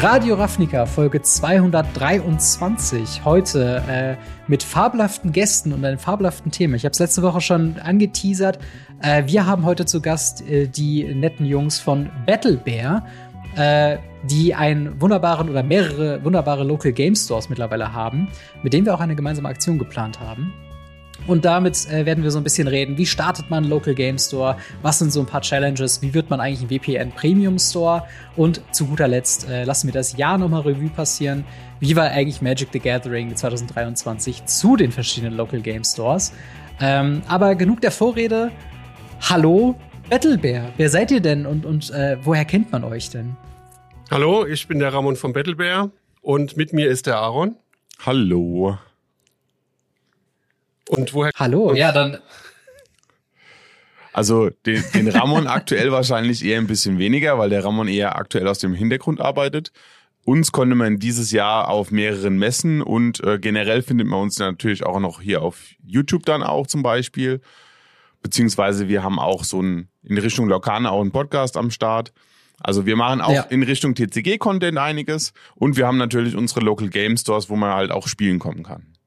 Radio Ravnica, Folge 223. Heute äh, mit fabelhaften Gästen und einem fabelhaften Thema. Ich habe es letzte Woche schon angeteasert. Äh, wir haben heute zu Gast äh, die netten Jungs von Battle Bear, äh, die einen wunderbaren oder mehrere wunderbare Local Game Stores mittlerweile haben, mit denen wir auch eine gemeinsame Aktion geplant haben. Und damit äh, werden wir so ein bisschen reden, wie startet man einen Local Game Store, was sind so ein paar Challenges, wie wird man eigentlich ein WPN Premium Store und zu guter Letzt äh, lassen wir das Jahr nochmal Revue passieren. Wie war eigentlich Magic the Gathering 2023 zu den verschiedenen Local Game Stores? Ähm, aber genug der Vorrede. Hallo, Battlebear. Wer seid ihr denn und, und äh, woher kennt man euch denn? Hallo, ich bin der Ramon von Battlebear und mit mir ist der Aaron. Hallo. Und woher? Hallo, ja, dann. Also den, den Ramon aktuell wahrscheinlich eher ein bisschen weniger, weil der Ramon eher aktuell aus dem Hintergrund arbeitet. Uns konnte man dieses Jahr auf mehreren Messen und äh, generell findet man uns natürlich auch noch hier auf YouTube dann auch zum Beispiel. Beziehungsweise wir haben auch so ein, in Richtung Lokane auch einen Podcast am Start. Also wir machen auch ja. in Richtung TCG-Content einiges und wir haben natürlich unsere Local Game Stores, wo man halt auch spielen kommen kann.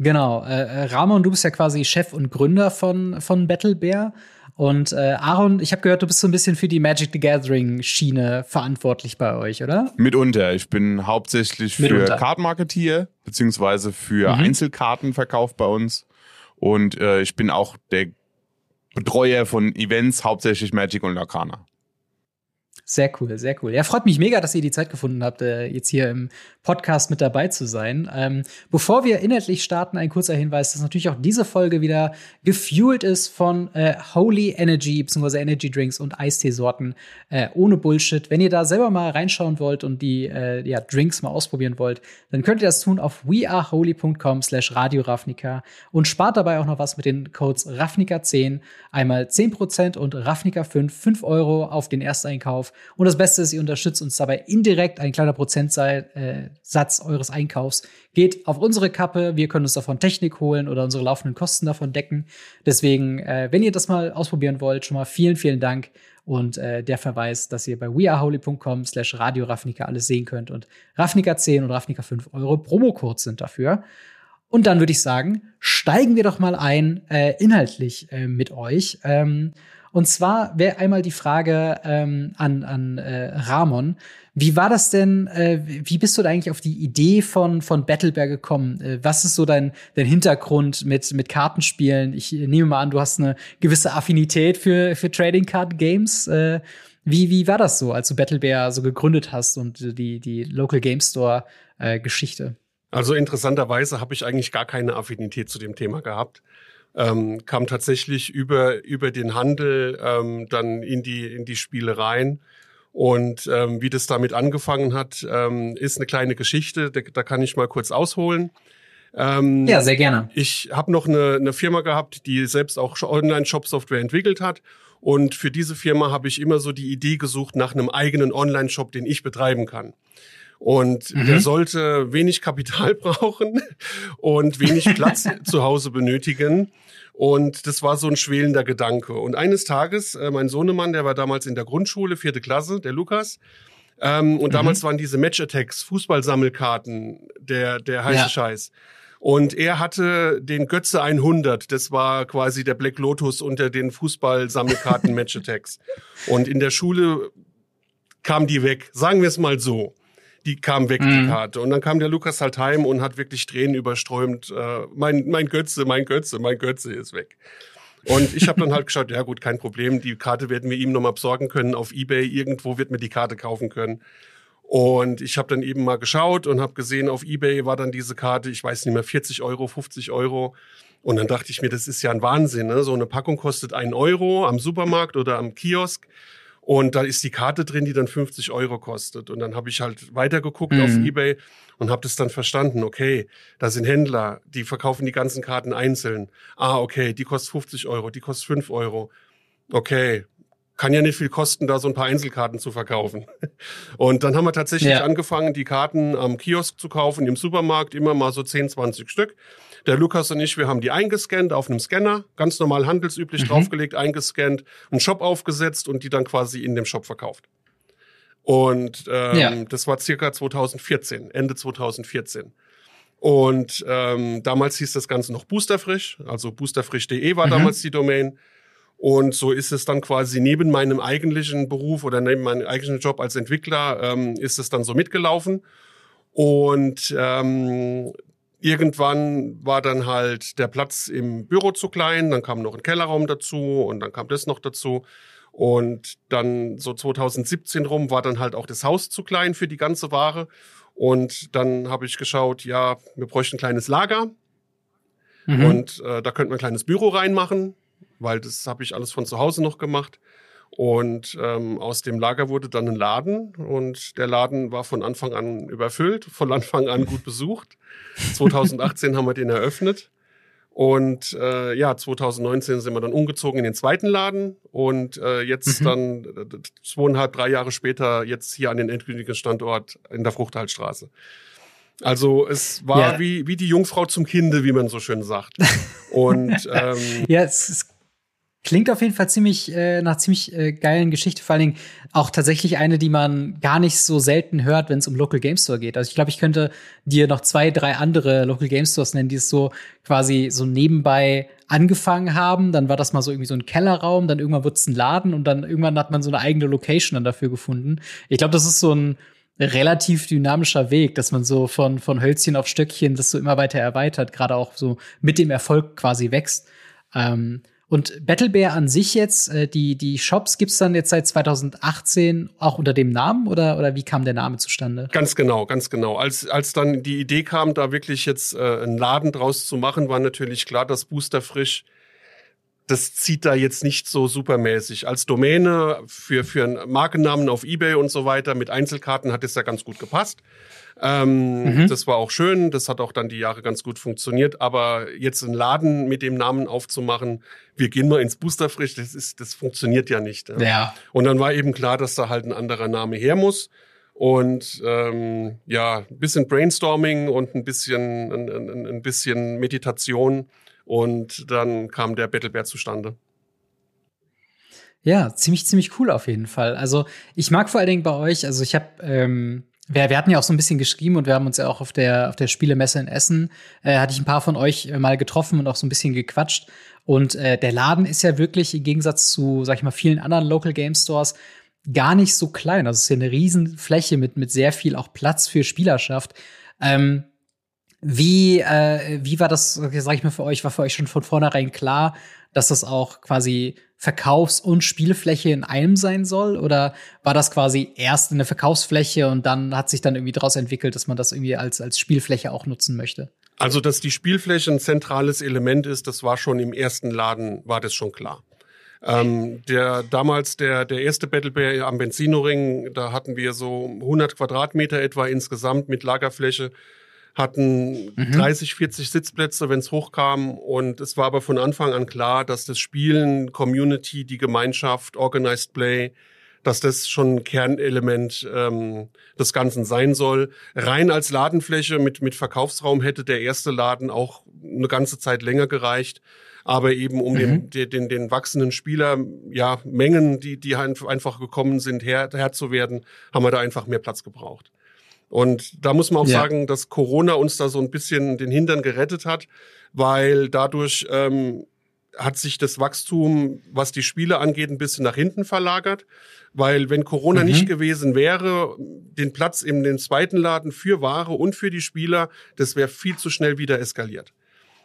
Genau. Äh, äh, Ramon, du bist ja quasi Chef und Gründer von, von Battle Bear. Und äh, Aaron, ich habe gehört, du bist so ein bisschen für die Magic the Gathering Schiene verantwortlich bei euch, oder? Mitunter. Ich bin hauptsächlich für. Kartenmarketier beziehungsweise für mhm. Einzelkartenverkauf bei uns. Und äh, ich bin auch der Betreuer von Events, hauptsächlich Magic und Lacana. Sehr cool, sehr cool. Ja, freut mich mega, dass ihr die Zeit gefunden habt, äh, jetzt hier im Podcast mit dabei zu sein. Ähm, bevor wir inhaltlich starten, ein kurzer Hinweis, dass natürlich auch diese Folge wieder gefuelt ist von äh, Holy Energy bzw. Energy Drinks und Eisteesorten äh, ohne Bullshit. Wenn ihr da selber mal reinschauen wollt und die äh, ja, Drinks mal ausprobieren wollt, dann könnt ihr das tun auf weareholy.com slash Radio Ravnica und spart dabei auch noch was mit den Codes Ravnica10, einmal 10% und Ravnica5, 5 Euro auf den Ersteinkauf und das Beste ist, ihr unterstützt uns dabei indirekt. Ein kleiner Prozentsatz eures Einkaufs geht auf unsere Kappe. Wir können uns davon Technik holen oder unsere laufenden Kosten davon decken. Deswegen, äh, wenn ihr das mal ausprobieren wollt, schon mal vielen, vielen Dank. Und äh, der Verweis, dass ihr bei weareholy.com slash Radio Ravnica alles sehen könnt. Und Ravnica 10 und Ravnica 5 Euro Promocodes sind dafür. Und dann würde ich sagen, steigen wir doch mal ein äh, inhaltlich äh, mit euch. Ähm, und zwar wäre einmal die Frage ähm, an, an äh, Ramon. Wie war das denn, äh, wie bist du da eigentlich auf die Idee von, von Battlebear gekommen? Äh, was ist so dein, dein Hintergrund mit, mit Kartenspielen? Ich nehme mal an, du hast eine gewisse Affinität für, für Trading Card Games. Äh, wie, wie war das so, als du Battlebear so gegründet hast und die, die Local Game Store äh, Geschichte? Also interessanterweise habe ich eigentlich gar keine Affinität zu dem Thema gehabt ähm, kam tatsächlich über, über den Handel ähm, dann in die, in die Spiele rein. Und ähm, wie das damit angefangen hat, ähm, ist eine kleine Geschichte, da, da kann ich mal kurz ausholen. Ähm, ja, sehr gerne. Ich habe noch eine, eine Firma gehabt, die selbst auch Online-Shop-Software entwickelt hat. Und für diese Firma habe ich immer so die Idee gesucht nach einem eigenen Online-Shop, den ich betreiben kann. Und mhm. der sollte wenig Kapital brauchen und wenig Platz zu Hause benötigen. Und das war so ein schwelender Gedanke. Und eines Tages, äh, mein Sohnemann, der war damals in der Grundschule, vierte Klasse, der Lukas, ähm, und mhm. damals waren diese Match Attacks, Fußballsammelkarten, der, der heiße ja. Scheiß. Und er hatte den Götze 100. Das war quasi der Black Lotus unter den Fußballsammelkarten Match Attacks. Und in der Schule kam die weg. Sagen wir es mal so die kam weg, mhm. die Karte. Und dann kam der Lukas halt heim und hat wirklich Tränen überströmt. Äh, mein, mein Götze, mein Götze, mein Götze ist weg. Und ich habe dann halt geschaut, ja gut, kein Problem, die Karte werden wir ihm nochmal besorgen können auf Ebay. Irgendwo wird mir die Karte kaufen können. Und ich habe dann eben mal geschaut und habe gesehen, auf Ebay war dann diese Karte, ich weiß nicht mehr, 40 Euro, 50 Euro. Und dann dachte ich mir, das ist ja ein Wahnsinn. Ne? So eine Packung kostet einen Euro am Supermarkt oder am Kiosk. Und da ist die Karte drin, die dann 50 Euro kostet. Und dann habe ich halt weitergeguckt mhm. auf Ebay und habe das dann verstanden. Okay, da sind Händler, die verkaufen die ganzen Karten einzeln. Ah, okay, die kostet 50 Euro, die kostet 5 Euro. Okay, kann ja nicht viel kosten, da so ein paar Einzelkarten zu verkaufen. Und dann haben wir tatsächlich ja. angefangen, die Karten am Kiosk zu kaufen, im Supermarkt, immer mal so 10, 20 Stück. Der Lukas und ich, wir haben die eingescannt auf einem Scanner, ganz normal handelsüblich mhm. draufgelegt, eingescannt, einen Shop aufgesetzt und die dann quasi in dem Shop verkauft. Und ähm, ja. das war circa 2014, Ende 2014. Und ähm, damals hieß das Ganze noch Boosterfrisch, also boosterfrisch.de war mhm. damals die Domain. Und so ist es dann quasi neben meinem eigentlichen Beruf oder neben meinem eigentlichen Job als Entwickler, ähm, ist es dann so mitgelaufen. Und ähm, irgendwann war dann halt der Platz im Büro zu klein, dann kam noch ein Kellerraum dazu und dann kam das noch dazu. Und dann so 2017 rum war dann halt auch das Haus zu klein für die ganze Ware. Und dann habe ich geschaut, ja, wir bräuchten ein kleines Lager. Mhm. Und äh, da könnten wir ein kleines Büro reinmachen, weil das habe ich alles von zu Hause noch gemacht. Und ähm, aus dem Lager wurde dann ein Laden und der Laden war von Anfang an überfüllt, von Anfang an gut besucht. 2018 haben wir den eröffnet und äh, ja, 2019 sind wir dann umgezogen in den zweiten Laden und äh, jetzt mhm. dann äh, zweieinhalb, drei Jahre später jetzt hier an den endgültigen Standort in der Fruchthaltstraße. Also es war ja. wie, wie die Jungfrau zum Kinde, wie man so schön sagt. Und ähm, ja, es Klingt auf jeden Fall ziemlich äh, nach ziemlich äh, geilen Geschichte, vor allen Dingen auch tatsächlich eine, die man gar nicht so selten hört, wenn es um Local Game Store geht. Also ich glaube, ich könnte dir noch zwei, drei andere Local Game Stores nennen, die es so quasi so nebenbei angefangen haben. Dann war das mal so irgendwie so ein Kellerraum, dann irgendwann wurde es ein Laden und dann irgendwann hat man so eine eigene Location dann dafür gefunden. Ich glaube, das ist so ein relativ dynamischer Weg, dass man so von, von Hölzchen auf Stöckchen das so immer weiter erweitert, gerade auch so mit dem Erfolg quasi wächst. Ähm, und Battlebear an sich jetzt, äh, die, die Shops gibt's dann jetzt seit 2018 auch unter dem Namen oder, oder wie kam der Name zustande? Ganz genau, ganz genau. Als, als dann die Idee kam, da wirklich jetzt äh, einen Laden draus zu machen, war natürlich klar, dass Booster Frisch das zieht da jetzt nicht so supermäßig. Als Domäne für, für einen Markennamen auf Ebay und so weiter mit Einzelkarten hat es ja ganz gut gepasst. Ähm, mhm. Das war auch schön, das hat auch dann die Jahre ganz gut funktioniert. Aber jetzt einen Laden mit dem Namen aufzumachen, wir gehen mal ins Boosterfrisch, das ist, das funktioniert ja nicht. Ja. Und dann war eben klar, dass da halt ein anderer Name her muss. Und ähm, ja, ein bisschen Brainstorming und ein bisschen, ein, ein, ein bisschen Meditation. Und dann kam der Battlebear zustande. Ja, ziemlich, ziemlich cool auf jeden Fall. Also ich mag vor allen Dingen bei euch, also ich habe ähm, wir, wir hatten ja auch so ein bisschen geschrieben und wir haben uns ja auch auf der, auf der Spielemesse in Essen, äh, hatte ich ein paar von euch äh, mal getroffen und auch so ein bisschen gequatscht. Und äh, der Laden ist ja wirklich im Gegensatz zu, sag ich mal, vielen anderen Local Game Stores gar nicht so klein. Also es ist ja eine Riesenfläche mit, mit sehr viel auch Platz für Spielerschaft. Ähm, wie, äh, wie war das, sag ich mal, für euch? War für euch schon von vornherein klar, dass das auch quasi Verkaufs- und Spielfläche in einem sein soll? Oder war das quasi erst eine Verkaufsfläche und dann hat sich dann irgendwie daraus entwickelt, dass man das irgendwie als, als Spielfläche auch nutzen möchte? Also, dass die Spielfläche ein zentrales Element ist, das war schon im ersten Laden, war das schon klar. Ähm, der damals der der erste Battle Bear am Benzinoring, da hatten wir so 100 Quadratmeter etwa insgesamt mit Lagerfläche hatten mhm. 30, 40 Sitzplätze, wenn es hochkam. Und es war aber von Anfang an klar, dass das Spielen, Community, die Gemeinschaft, Organized Play, dass das schon ein Kernelement ähm, des Ganzen sein soll. Rein als Ladenfläche mit, mit Verkaufsraum hätte der erste Laden auch eine ganze Zeit länger gereicht. Aber eben um mhm. den, den, den wachsenden Spieler, ja, Mengen, die, die einfach gekommen sind, Herr, Herr zu werden, haben wir da einfach mehr Platz gebraucht. Und da muss man auch ja. sagen, dass Corona uns da so ein bisschen den Hintern gerettet hat, weil dadurch ähm, hat sich das Wachstum, was die Spiele angeht, ein bisschen nach hinten verlagert. Weil wenn Corona mhm. nicht gewesen wäre, den Platz in den zweiten Laden für Ware und für die Spieler, das wäre viel zu schnell wieder eskaliert.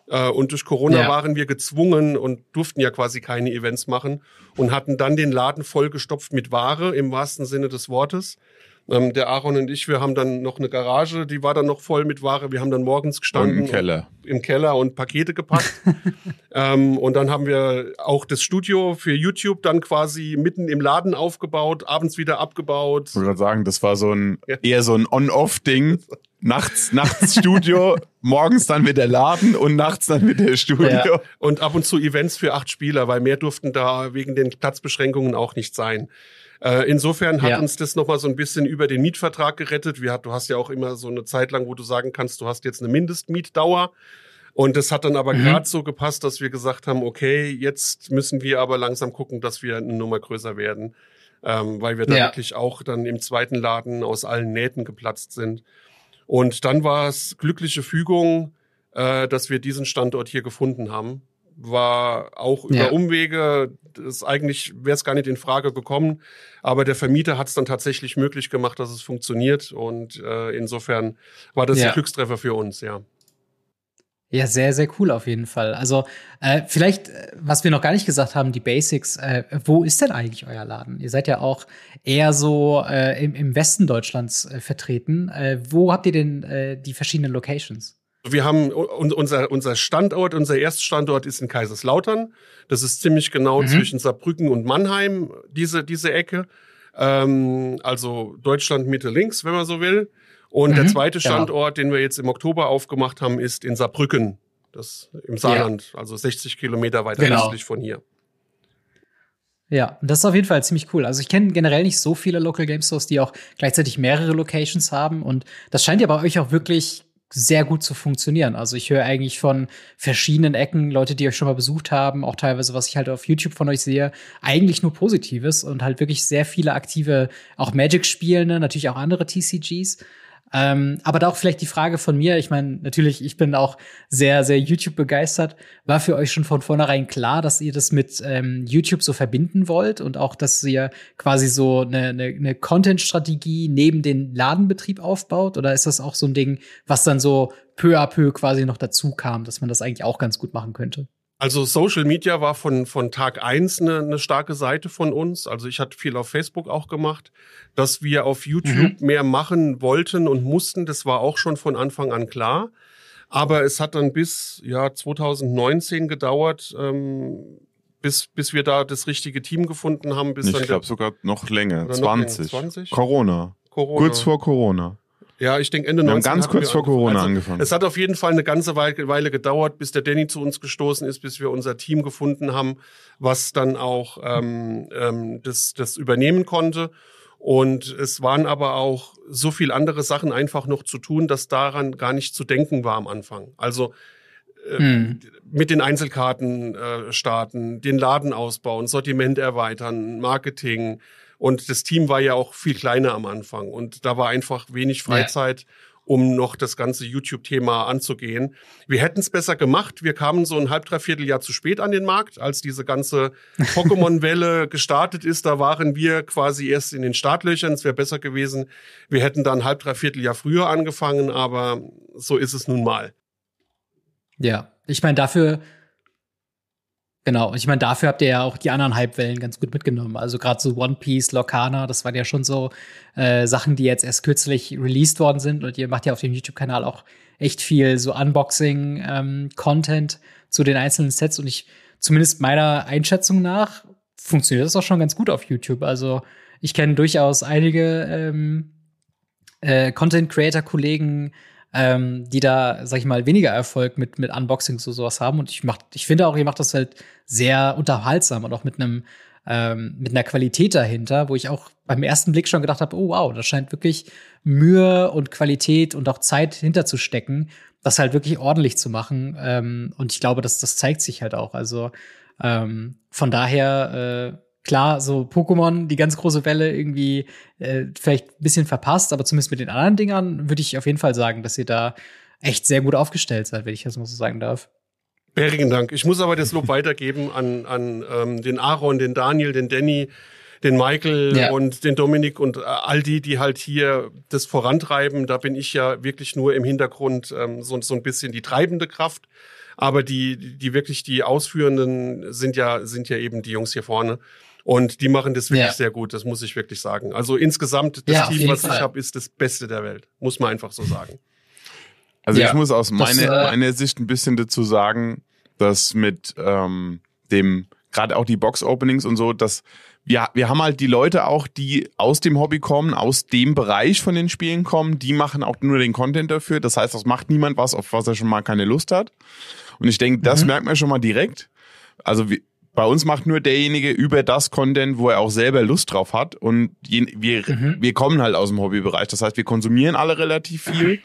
Äh, und durch Corona ja. waren wir gezwungen und durften ja quasi keine Events machen und hatten dann den Laden vollgestopft mit Ware im wahrsten Sinne des Wortes. Ähm, der Aaron und ich, wir haben dann noch eine Garage, die war dann noch voll mit Ware. Wir haben dann morgens gestanden. Und Im Keller. Und, Im Keller und Pakete gepackt. ähm, und dann haben wir auch das Studio für YouTube dann quasi mitten im Laden aufgebaut, abends wieder abgebaut. Ich wollte gerade sagen, das war so ein, ja. eher so ein On-Off-Ding. Nachts, nachts Studio, morgens dann mit der Laden und nachts dann mit der Studio. Ja. Und ab und zu Events für acht Spieler, weil mehr durften da wegen den Platzbeschränkungen auch nicht sein. Äh, insofern hat ja. uns das nochmal so ein bisschen über den Mietvertrag gerettet. Wir, du hast ja auch immer so eine Zeit lang, wo du sagen kannst, du hast jetzt eine Mindestmietdauer. Und das hat dann aber mhm. gerade so gepasst, dass wir gesagt haben, okay, jetzt müssen wir aber langsam gucken, dass wir eine Nummer größer werden. ähm, weil wir da ja. wirklich auch dann im zweiten Laden aus allen Nähten geplatzt sind. Und dann war es glückliche Fügung, äh, dass wir diesen Standort hier gefunden haben. War auch über ja. Umwege, das eigentlich wäre es gar nicht in Frage gekommen, aber der Vermieter hat es dann tatsächlich möglich gemacht, dass es funktioniert. Und äh, insofern war das ja. ein Glückstreffer für uns, ja. Ja, sehr, sehr cool auf jeden Fall. Also äh, vielleicht, äh, was wir noch gar nicht gesagt haben, die Basics. Äh, wo ist denn eigentlich euer Laden? Ihr seid ja auch eher so äh, im, im Westen Deutschlands äh, vertreten. Äh, wo habt ihr denn äh, die verschiedenen Locations? Wir haben unser, unser Standort, unser Erststandort ist in Kaiserslautern. Das ist ziemlich genau mhm. zwischen Saarbrücken und Mannheim, diese, diese Ecke. Ähm, also Deutschland Mitte links, wenn man so will. Und mhm, der zweite. Standort, genau. den wir jetzt im Oktober aufgemacht haben, ist in Saarbrücken, das im Saarland, ja. also 60 Kilometer weiter genau. östlich von hier. Ja, das ist auf jeden Fall ziemlich cool. Also ich kenne generell nicht so viele Local Game Stores, die auch gleichzeitig mehrere Locations haben. Und das scheint ja bei euch auch wirklich sehr gut zu funktionieren. Also ich höre eigentlich von verschiedenen Ecken Leute, die euch schon mal besucht haben, auch teilweise, was ich halt auf YouTube von euch sehe, eigentlich nur Positives und halt wirklich sehr viele aktive, auch Magic-Spielende, natürlich auch andere TCGs. Ähm, aber da auch vielleicht die Frage von mir, ich meine, natürlich, ich bin auch sehr, sehr YouTube begeistert. War für euch schon von vornherein klar, dass ihr das mit ähm, YouTube so verbinden wollt und auch, dass ihr quasi so eine, eine, eine Content-Strategie neben den Ladenbetrieb aufbaut? Oder ist das auch so ein Ding, was dann so peu à peu quasi noch dazu kam, dass man das eigentlich auch ganz gut machen könnte? Also Social Media war von, von Tag eins eine, eine starke Seite von uns. Also ich hatte viel auf Facebook auch gemacht. Dass wir auf YouTube mhm. mehr machen wollten und mussten, das war auch schon von Anfang an klar. Aber es hat dann bis ja 2019 gedauert, ähm, bis, bis wir da das richtige Team gefunden haben. Bis ich glaube sogar noch länger, 20. Noch länger, 20. Corona. Corona. Kurz vor Corona. Ja, ich denke Ende wir 19. Haben ganz kurz vor Corona also, angefangen. Es hat auf jeden Fall eine ganze Weile gedauert, bis der Danny zu uns gestoßen ist, bis wir unser Team gefunden haben, was dann auch ähm, ähm, das, das übernehmen konnte. Und es waren aber auch so viel andere Sachen einfach noch zu tun, dass daran gar nicht zu denken war am Anfang. Also äh, hm. mit den Einzelkarten äh, starten, den Laden ausbauen, Sortiment erweitern, Marketing, und das Team war ja auch viel kleiner am Anfang. Und da war einfach wenig Freizeit. Ja um noch das ganze YouTube-Thema anzugehen. Wir hätten es besser gemacht. Wir kamen so ein halb, dreiviertel Jahr zu spät an den Markt, als diese ganze Pokémon-Welle gestartet ist. Da waren wir quasi erst in den Startlöchern. Es wäre besser gewesen. Wir hätten dann ein halb, dreiviertel Jahr früher angefangen, aber so ist es nun mal. Ja, ich meine, dafür Genau, und ich meine, dafür habt ihr ja auch die anderen Hypewellen ganz gut mitgenommen. Also gerade so One Piece, Locana, das waren ja schon so äh, Sachen, die jetzt erst kürzlich released worden sind. Und ihr macht ja auf dem YouTube-Kanal auch echt viel so Unboxing-Content ähm, zu den einzelnen Sets. Und ich, zumindest meiner Einschätzung nach, funktioniert das auch schon ganz gut auf YouTube. Also ich kenne durchaus einige ähm, äh, Content-Creator-Kollegen, ähm, die da, sag ich mal, weniger Erfolg mit, mit Unboxings und sowas haben. Und ich mach, ich finde auch, ihr macht das halt sehr unterhaltsam und auch mit einem ähm, mit einer Qualität dahinter, wo ich auch beim ersten Blick schon gedacht habe, oh wow, da scheint wirklich Mühe und Qualität und auch Zeit hinterzustecken, das halt wirklich ordentlich zu machen. Ähm, und ich glaube, dass das zeigt sich halt auch. Also ähm, von daher äh, klar, so Pokémon, die ganz große Welle irgendwie äh, vielleicht ein bisschen verpasst, aber zumindest mit den anderen Dingern würde ich auf jeden Fall sagen, dass ihr da echt sehr gut aufgestellt seid, wenn ich das mal so sagen darf. Bärigen Dank. Ich muss aber das Lob weitergeben an, an ähm, den Aaron, den Daniel, den Danny, den Michael ja. und den Dominik und äh, all die, die halt hier das vorantreiben. Da bin ich ja wirklich nur im Hintergrund ähm, so, so ein bisschen die treibende Kraft. Aber die, die wirklich die Ausführenden sind ja, sind ja eben die Jungs hier vorne. Und die machen das wirklich ja. sehr gut, das muss ich wirklich sagen. Also insgesamt, das ja, Team, was Fall. ich habe, ist das Beste der Welt. Muss man einfach so sagen. Also ja, ich muss aus meine, äh, meiner Sicht ein bisschen dazu sagen, dass mit ähm, dem, gerade auch die Box-Openings und so, dass wir, wir haben halt die Leute auch, die aus dem Hobby kommen, aus dem Bereich von den Spielen kommen, die machen auch nur den Content dafür. Das heißt, das macht niemand was, auf was er schon mal keine Lust hat. Und ich denke, das mhm. merkt man schon mal direkt. Also wir, bei uns macht nur derjenige über das Content, wo er auch selber Lust drauf hat. Und je, wir, mhm. wir kommen halt aus dem Hobbybereich. Das heißt, wir konsumieren alle relativ viel.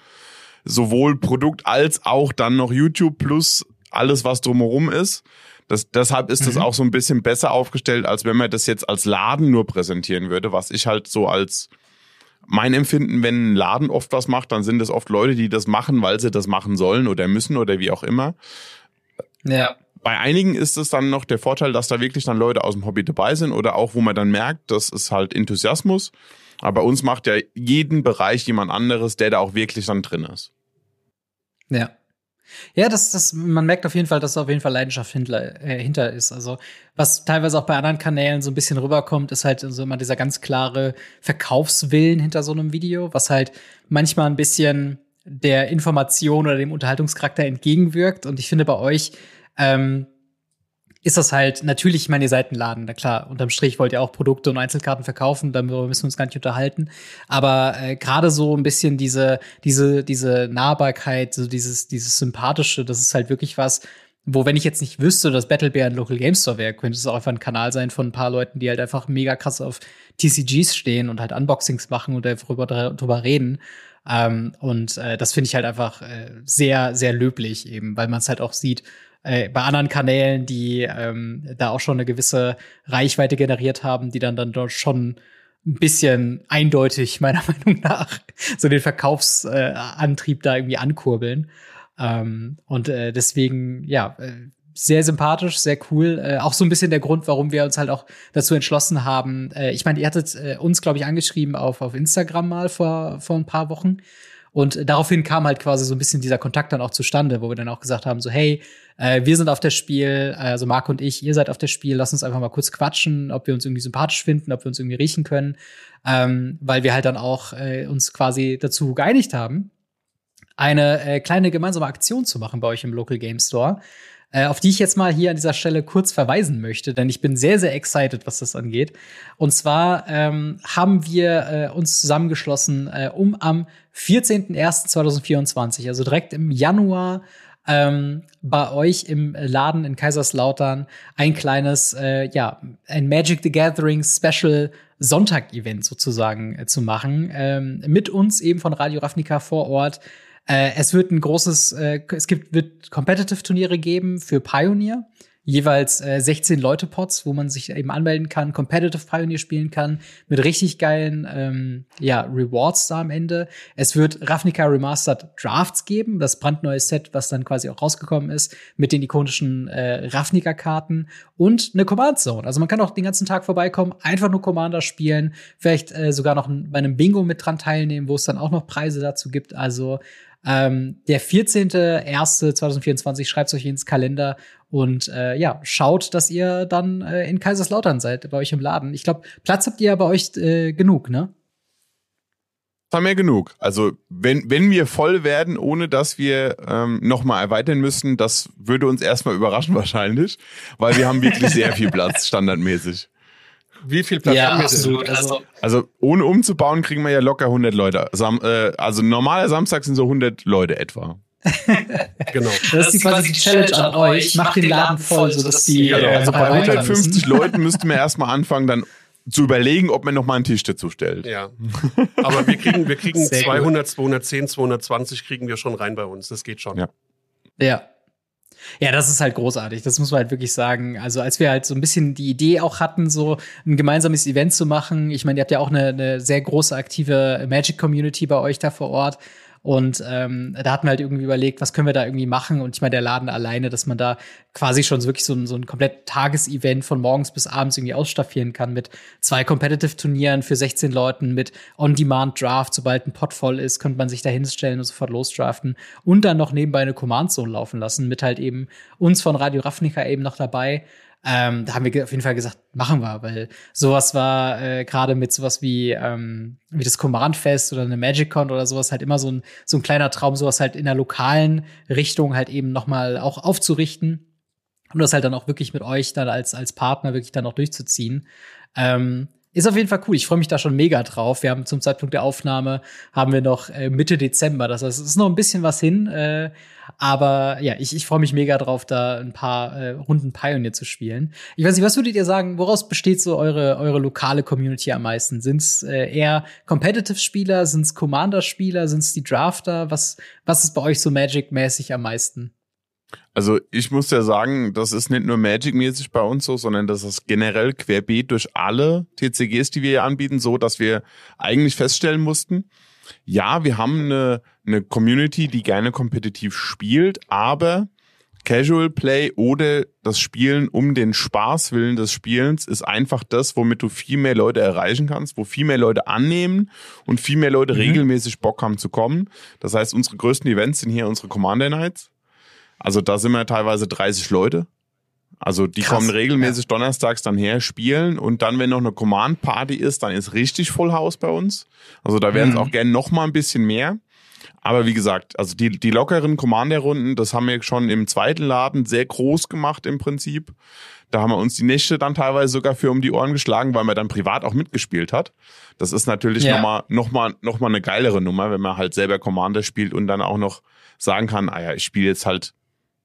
Sowohl Produkt als auch dann noch YouTube plus alles, was drumherum ist. Das, deshalb ist es mhm. auch so ein bisschen besser aufgestellt, als wenn man das jetzt als Laden nur präsentieren würde, was ich halt so als mein Empfinden, wenn ein Laden oft was macht, dann sind es oft Leute, die das machen, weil sie das machen sollen oder müssen oder wie auch immer. Ja. Bei einigen ist es dann noch der Vorteil, dass da wirklich dann Leute aus dem Hobby dabei sind oder auch, wo man dann merkt, das ist halt Enthusiasmus. Aber bei uns macht ja jeden Bereich jemand anderes, der da auch wirklich dann drin ist. Ja. Ja, das, das, man merkt auf jeden Fall, dass da auf jeden Fall Leidenschaft hinter, äh, hinter ist. Also, was teilweise auch bei anderen Kanälen so ein bisschen rüberkommt, ist halt so immer dieser ganz klare Verkaufswillen hinter so einem Video, was halt manchmal ein bisschen der Information oder dem Unterhaltungscharakter entgegenwirkt. Und ich finde bei euch, ähm, ist das halt natürlich, ich meine, ihr Laden, na klar, unterm Strich wollt ihr auch Produkte und Einzelkarten verkaufen, darüber müssen wir uns gar nicht unterhalten. Aber äh, gerade so ein bisschen diese, diese, diese Nahbarkeit, so dieses, dieses Sympathische, das ist halt wirklich was, wo, wenn ich jetzt nicht wüsste, dass Battlebear ein Local Game Store wäre, könnte es auch einfach ein Kanal sein von ein paar Leuten, die halt einfach mega krass auf TCGs stehen und halt Unboxings machen und darüber, darüber reden. Ähm, und äh, das finde ich halt einfach äh, sehr, sehr löblich eben, weil man es halt auch sieht, äh, bei anderen Kanälen, die ähm, da auch schon eine gewisse Reichweite generiert haben, die dann dann dort schon ein bisschen eindeutig meiner Meinung nach so den Verkaufsantrieb äh, da irgendwie ankurbeln. Ähm, und äh, deswegen, ja, äh, sehr sympathisch, sehr cool. Äh, auch so ein bisschen der Grund, warum wir uns halt auch dazu entschlossen haben. Äh, ich meine, ihr hattet äh, uns, glaube ich, angeschrieben auf, auf Instagram mal vor, vor ein paar Wochen. Und daraufhin kam halt quasi so ein bisschen dieser Kontakt dann auch zustande, wo wir dann auch gesagt haben, so hey, äh, wir sind auf der Spiel, also Marc und ich, ihr seid auf der Spiel, lass uns einfach mal kurz quatschen, ob wir uns irgendwie sympathisch finden, ob wir uns irgendwie riechen können, ähm, weil wir halt dann auch äh, uns quasi dazu geeinigt haben, eine äh, kleine gemeinsame Aktion zu machen bei euch im Local Game Store. Äh, auf die ich jetzt mal hier an dieser Stelle kurz verweisen möchte, denn ich bin sehr, sehr excited, was das angeht. Und zwar ähm, haben wir äh, uns zusammengeschlossen, äh, um am 14.01.2024, also direkt im Januar, ähm, bei euch im Laden in Kaiserslautern ein kleines, äh, ja, ein Magic the Gathering Special Sonntag-Event sozusagen äh, zu machen. Ähm, mit uns eben von Radio Ravnica vor Ort. Äh, es wird ein großes, äh, es gibt, wird Competitive-Turniere geben für Pioneer. Jeweils äh, 16 Leute Pots, wo man sich eben anmelden kann, Competitive Pioneer spielen kann, mit richtig geilen ähm, ja, Rewards da am Ende. Es wird Ravnica Remastered Drafts geben, das brandneue Set, was dann quasi auch rausgekommen ist, mit den ikonischen äh, Ravnica-Karten und eine Command Zone. Also man kann auch den ganzen Tag vorbeikommen, einfach nur Commander spielen, vielleicht äh, sogar noch bei einem Bingo mit dran teilnehmen, wo es dann auch noch Preise dazu gibt. Also ähm, der 14.01.2024, schreibt euch ins Kalender und äh, ja, schaut, dass ihr dann äh, in Kaiserslautern seid, bei euch im Laden. Ich glaube, Platz habt ihr ja bei euch äh, genug, ne? haben wir genug. Also wenn, wenn wir voll werden, ohne dass wir ähm, nochmal erweitern müssen, das würde uns erstmal überraschen wahrscheinlich, weil wir haben wirklich sehr viel Platz standardmäßig. Wie viel Platz ja, haben wir absolut. Also, also ohne umzubauen kriegen wir ja locker 100 Leute. Sam, äh, also normaler Samstag sind so 100 Leute etwa. Genau. Das ist quasi die Challenge an euch. Macht den Laden voll, sodass die. Genau. Also bei 150 Leuten müssten wir erstmal anfangen, dann zu überlegen, ob man noch mal einen Tisch dazu stellt. Ja. Aber wir kriegen, wir kriegen 200, 210, 220 kriegen wir schon rein bei uns. Das geht schon. Ja. Ja. Ja, das ist halt großartig. Das muss man halt wirklich sagen. Also, als wir halt so ein bisschen die Idee auch hatten, so ein gemeinsames Event zu machen. Ich meine, ihr habt ja auch eine, eine sehr große aktive Magic Community bei euch da vor Ort. Und ähm, da hatten wir halt irgendwie überlegt, was können wir da irgendwie machen? Und ich meine, der Laden alleine, dass man da quasi schon wirklich so ein, so ein komplett Tagesevent von morgens bis abends irgendwie ausstaffieren kann mit zwei Competitive-Turnieren für 16 Leuten, mit On-Demand-Draft, sobald ein Pot voll ist, könnte man sich da hinstellen und sofort losdraften und dann noch nebenbei eine Command-Zone laufen lassen, mit halt eben uns von Radio Ravnica eben noch dabei. Ähm, da haben wir auf jeden Fall gesagt, machen wir, weil sowas war äh, gerade mit sowas wie, ähm, wie das Command-Fest oder eine Magic-Con oder sowas halt immer so ein, so ein kleiner Traum, sowas halt in der lokalen Richtung halt eben noch mal auch aufzurichten und das halt dann auch wirklich mit euch dann als, als Partner wirklich dann auch durchzuziehen. Ähm, ist auf jeden Fall cool. Ich freue mich da schon mega drauf. Wir haben zum Zeitpunkt der Aufnahme haben wir noch äh, Mitte Dezember. Das heißt, es ist noch ein bisschen was hin. Äh, aber ja, ich, ich freue mich mega drauf, da ein paar äh, Runden Pioneer zu spielen. Ich weiß nicht, was würdet ihr sagen, woraus besteht so eure, eure lokale Community am meisten? Sind es äh, eher Competitive-Spieler? Sind es Commander-Spieler? Sind es die Drafter? Was, was ist bei euch so Magic-mäßig am meisten? Also ich muss ja sagen, das ist nicht nur Magic-mäßig bei uns so, sondern das ist generell querbeet durch alle TCGs, die wir hier anbieten, so, dass wir eigentlich feststellen mussten, ja, wir haben eine, eine Community, die gerne kompetitiv spielt, aber Casual Play oder das Spielen um den Spaß willen des Spielens ist einfach das, womit du viel mehr Leute erreichen kannst, wo viel mehr Leute annehmen und viel mehr Leute mhm. regelmäßig Bock haben zu kommen. Das heißt, unsere größten Events sind hier unsere Commander Nights. Also da sind wir teilweise 30 Leute. Also die Krass, kommen regelmäßig ja. donnerstags dann her, spielen und dann, wenn noch eine Command-Party ist, dann ist richtig Full House bei uns. Also da werden es mhm. auch gerne noch mal ein bisschen mehr. Aber wie gesagt, also die, die lockeren Commander-Runden, das haben wir schon im zweiten Laden sehr groß gemacht im Prinzip. Da haben wir uns die Nächte dann teilweise sogar für um die Ohren geschlagen, weil man dann privat auch mitgespielt hat. Das ist natürlich ja. nochmal, nochmal, nochmal eine geilere Nummer, wenn man halt selber Commander spielt und dann auch noch sagen kann, ah ja, ich spiele jetzt halt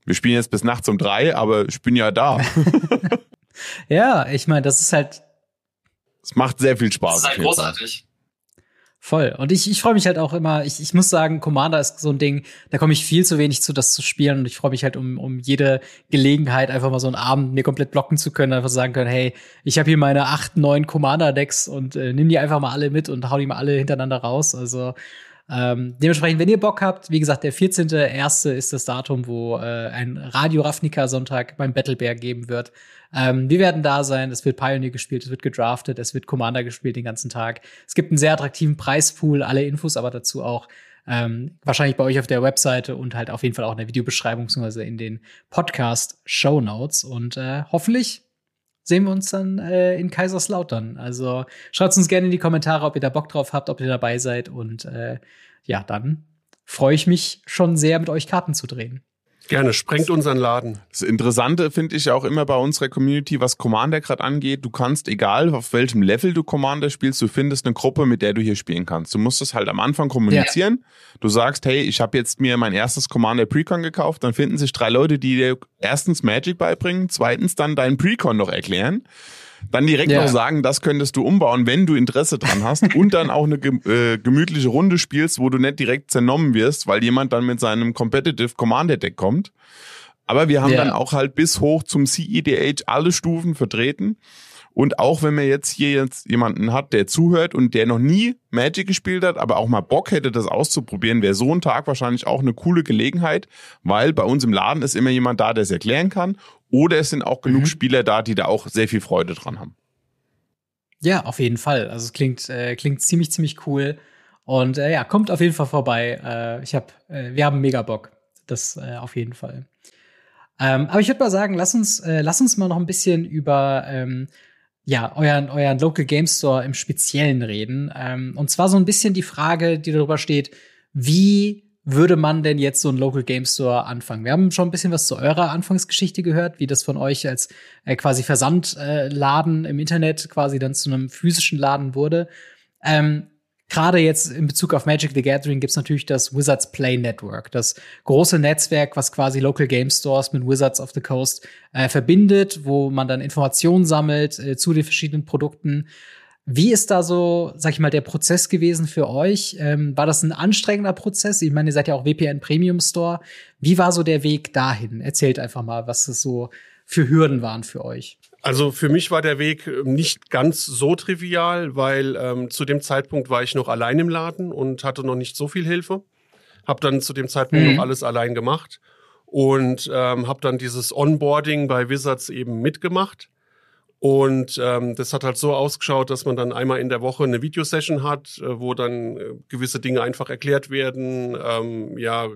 wir spielen jetzt bis nachts um drei, aber ich bin ja da. ja, ich meine, das ist halt. Es macht sehr viel Spaß. Das ist halt großartig. Voll. Und ich, ich freue mich halt auch immer, ich, ich muss sagen, Commander ist so ein Ding, da komme ich viel zu wenig zu, das zu spielen. Und ich freue mich halt um, um jede Gelegenheit, einfach mal so einen Abend mir komplett blocken zu können, einfach sagen können, hey, ich habe hier meine acht, neun Commander-Decks und äh, nimm die einfach mal alle mit und hau die mal alle hintereinander raus. Also ähm, dementsprechend, wenn ihr Bock habt, wie gesagt, der 14.01. ist das Datum, wo äh, ein Radio Ravnica Sonntag beim Battlebear geben wird. Ähm, wir werden da sein, es wird Pioneer gespielt, es wird gedraftet, es wird Commander gespielt den ganzen Tag. Es gibt einen sehr attraktiven Preispool, alle Infos aber dazu auch ähm, wahrscheinlich bei euch auf der Webseite und halt auf jeden Fall auch in der Videobeschreibung bzw. in den Podcast-Show Notes. Und äh, hoffentlich sehen wir uns dann äh, in Kaiserslautern. Also schreibt uns gerne in die Kommentare, ob ihr da Bock drauf habt, ob ihr dabei seid. Und äh, ja, dann freue ich mich schon sehr, mit euch Karten zu drehen. Gerne, sprengt unseren Laden. Das Interessante finde ich auch immer bei unserer Community, was Commander gerade angeht. Du kannst, egal auf welchem Level du Commander spielst, du findest eine Gruppe, mit der du hier spielen kannst. Du musst das halt am Anfang kommunizieren. Ja. Du sagst, hey, ich habe jetzt mir mein erstes Commander Precon gekauft. Dann finden sich drei Leute, die dir erstens Magic beibringen, zweitens dann deinen Precon noch erklären dann direkt ja. noch sagen, das könntest du umbauen, wenn du Interesse dran hast und dann auch eine äh, gemütliche Runde spielst, wo du nicht direkt zernommen wirst, weil jemand dann mit seinem Competitive Commander Deck kommt. Aber wir haben ja. dann auch halt bis hoch zum CEDH alle Stufen vertreten. Und auch wenn man jetzt hier jetzt jemanden hat, der zuhört und der noch nie Magic gespielt hat, aber auch mal Bock hätte, das auszuprobieren, wäre so ein Tag wahrscheinlich auch eine coole Gelegenheit, weil bei uns im Laden ist immer jemand da, der es erklären kann. Oder es sind auch genug mhm. Spieler da, die da auch sehr viel Freude dran haben. Ja, auf jeden Fall. Also es klingt, äh, klingt ziemlich, ziemlich cool. Und äh, ja, kommt auf jeden Fall vorbei. Äh, ich hab, äh, wir haben mega Bock. Das äh, auf jeden Fall. Ähm, aber ich würde mal sagen, lass uns, äh, lass uns mal noch ein bisschen über ähm, ja, euren, euren Local Game Store im Speziellen reden. Ähm, und zwar so ein bisschen die Frage, die darüber steht, wie würde man denn jetzt so ein Local Game Store anfangen? Wir haben schon ein bisschen was zu eurer Anfangsgeschichte gehört, wie das von euch als äh, quasi Versandladen äh, im Internet quasi dann zu einem physischen Laden wurde. Ähm, Gerade jetzt in Bezug auf Magic the Gathering gibt's natürlich das Wizards Play Network, das große Netzwerk, was quasi Local Game Stores mit Wizards of the Coast äh, verbindet, wo man dann Informationen sammelt äh, zu den verschiedenen Produkten. Wie ist da so, sag ich mal, der Prozess gewesen für euch? Ähm, war das ein anstrengender Prozess? Ich meine, ihr seid ja auch WPN Premium Store. Wie war so der Weg dahin? Erzählt einfach mal, was es so für Hürden waren für euch. Also für mich war der Weg ähm, nicht ganz so trivial, weil ähm, zu dem Zeitpunkt war ich noch allein im Laden und hatte noch nicht so viel Hilfe. Hab dann zu dem Zeitpunkt mhm. noch alles allein gemacht und ähm, habe dann dieses Onboarding bei Wizards eben mitgemacht. Und ähm, das hat halt so ausgeschaut, dass man dann einmal in der Woche eine Videosession hat, äh, wo dann äh, gewisse Dinge einfach erklärt werden, ähm, ja,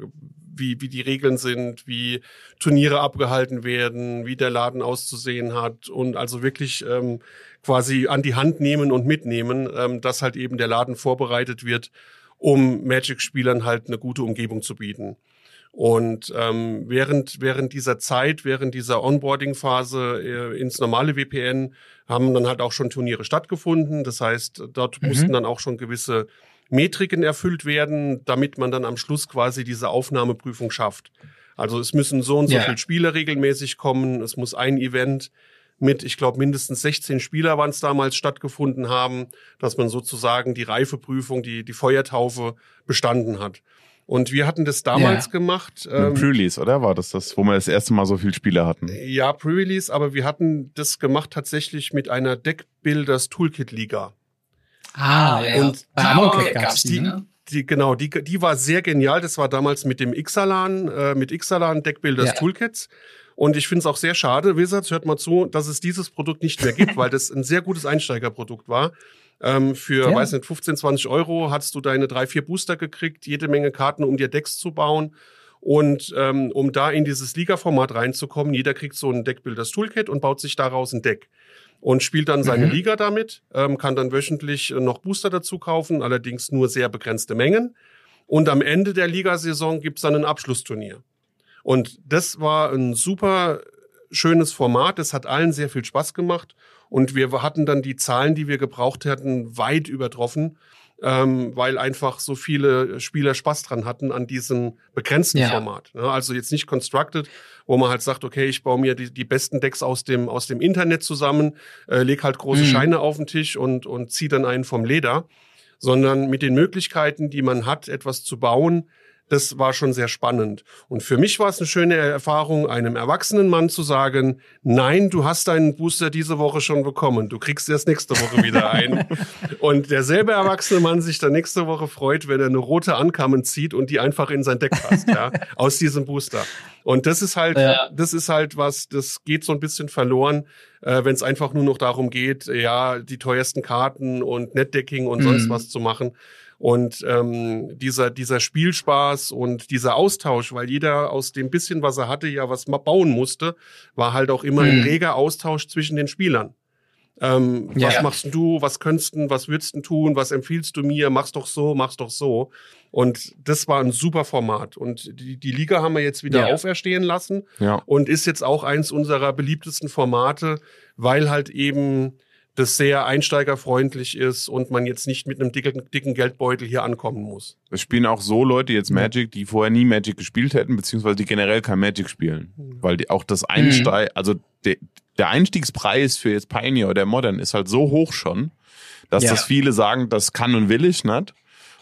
wie, wie die Regeln sind, wie Turniere abgehalten werden, wie der Laden auszusehen hat und also wirklich ähm, quasi an die Hand nehmen und mitnehmen, ähm, dass halt eben der Laden vorbereitet wird, um Magic-Spielern halt eine gute Umgebung zu bieten. Und ähm, während, während dieser Zeit, während dieser Onboarding-Phase äh, ins normale WPN haben dann halt auch schon Turniere stattgefunden. Das heißt, dort mhm. mussten dann auch schon gewisse Metriken erfüllt werden, damit man dann am Schluss quasi diese Aufnahmeprüfung schafft. Also es müssen so und so ja. viele Spieler regelmäßig kommen. Es muss ein Event mit, ich glaube, mindestens 16 Spieler waren es damals stattgefunden haben, dass man sozusagen die Reifeprüfung, die, die Feuertaufe bestanden hat. Und wir hatten das damals Ja. gemacht. Ähm, Pre-Release, oder? War das das, wo wir das erste Mal so viele Spieler hatten? Ja, Pre-Release, aber wir hatten das gemacht tatsächlich mit einer Deckbuilders Toolkit Liga. Ah, ja. Und bei die- Amonkhet die- gab's die, die- ne? Die, genau, die, die war sehr genial. Das war damals mit dem Ixalan, äh, mit Ixalan Deckbuilders Ja. Toolkits. Und ich finde es auch sehr schade, Wizards, hört mal zu, dass es dieses Produkt nicht mehr gibt, weil das ein sehr gutes Einsteigerprodukt war. Ähm, für, Ja. weiß nicht, 15, 20 Euro hast du deine drei, vier Booster gekriegt, jede Menge Karten, um dir Decks zu bauen. Und ähm, um da in dieses Liga-Format reinzukommen, jeder kriegt so ein Deckbuilders Toolkit und baut sich daraus ein Deck und spielt dann seine Mhm. Liga damit, ähm, kann dann wöchentlich äh, noch Booster dazu kaufen, allerdings nur sehr begrenzte Mengen. Und am Ende der Ligasaison gibt's dann ein Abschlussturnier. Und das war ein super schönes Format. Es hat allen sehr viel Spaß gemacht. Und wir hatten dann die Zahlen, die wir gebraucht hätten, weit übertroffen, ähm, weil einfach so viele Spieler Spaß dran hatten an diesem begrenzten Ja. Format. Ja, also jetzt nicht Constructed, wo man halt sagt, okay, ich baue mir die, die besten Decks aus dem, aus dem Internet zusammen, äh, leg halt große Mhm. Scheine auf den Tisch und, und zieh dann einen vom Leder, sondern mit den Möglichkeiten, die man hat, etwas zu bauen, das war schon sehr spannend. Und für mich war es eine schöne Erfahrung, einem erwachsenen Mann zu sagen, nein, du hast deinen Booster diese Woche schon bekommen. Du kriegst erst nächste Woche wieder ein. und derselbe erwachsene Mann sich dann nächste Woche freut, wenn er eine rote Ankamen zieht und die einfach in sein Deck passt, ja, aus diesem Booster. Und das ist halt, Ja. das ist halt was, das geht so ein bisschen verloren, äh, wenn es einfach nur noch darum geht, ja, die teuersten Karten und Netdecking und sonst Mhm. was zu machen. Und ähm, dieser, dieser Spielspaß und dieser Austausch, weil jeder aus dem bisschen, was er hatte, ja was bauen musste, war halt auch immer ein Mhm. reger Austausch zwischen den Spielern. Ähm, Was Ja. machst denn du, was könntest du, was würdest du tun, was empfiehlst du mir, mach's doch so, mach's doch so. Und das war ein super Format. Und die, die Liga haben wir jetzt wieder Ja. auferstehen lassen Ja. und ist jetzt auch eins unserer beliebtesten Formate, weil halt eben das sehr einsteigerfreundlich ist und man jetzt nicht mit einem dicken, dicken Geldbeutel hier ankommen muss. Es spielen auch so Leute jetzt Magic, die vorher nie Magic gespielt hätten, beziehungsweise die generell kein Magic spielen. Weil die, auch das Einsteig, also de, der Einstiegspreis für jetzt Pioneer oder Modern ist halt so hoch schon, dass Ja. das viele sagen, das kann und will ich nicht.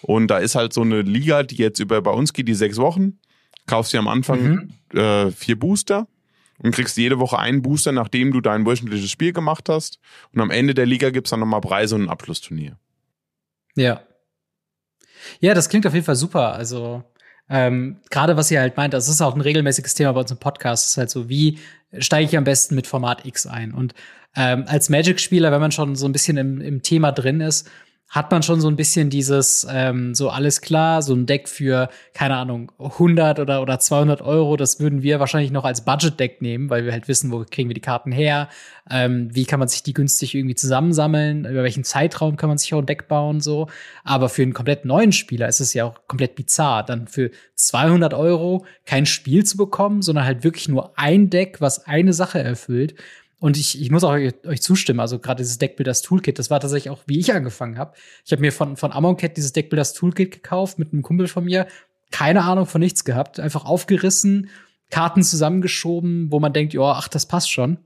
Und da ist halt so eine Liga, die jetzt über bei uns geht, die sechs Wochen. Kaufst dir am Anfang Mhm. äh, vier Booster und kriegst jede Woche einen Booster, nachdem du dein wöchentliches Spiel gemacht hast. Und am Ende der Liga gibt's dann nochmal Preise und ein Abschlussturnier. Ja. Ja, das klingt auf jeden Fall super. Also, ähm, gerade was ihr halt meint, das ist auch ein regelmäßiges Thema bei uns im Podcast. Das ist halt so, wie steige ich am besten mit Format X ein? Und ähm, als Magic-Spieler, wenn man schon so ein bisschen im, im Thema drin ist, hat man schon so ein bisschen dieses, ähm, so alles klar, so ein Deck für, keine Ahnung, 100 oder, oder 200 Euro, das würden wir wahrscheinlich noch als Budget-Deck nehmen, weil wir halt wissen, wo kriegen wir die Karten her, ähm, wie kann man sich die günstig irgendwie zusammensammeln, über welchen Zeitraum kann man sich auch ein Deck bauen, so. Aber für einen komplett neuen Spieler ist es ja auch komplett bizarr, dann für 200 Euro kein Spiel zu bekommen, sondern halt wirklich nur ein Deck, was eine Sache erfüllt. Und ich, ich muss auch euch, zustimmen, also gerade dieses Deckbuilders Toolkit, das war tatsächlich auch, wie ich angefangen habe. Ich habe mir von, von Amonkhet dieses Deckbuilders Toolkit gekauft mit einem Kumpel von mir. Keine Ahnung von nichts gehabt. Einfach aufgerissen, Karten zusammengeschoben, wo man denkt, ja, ach, das passt schon.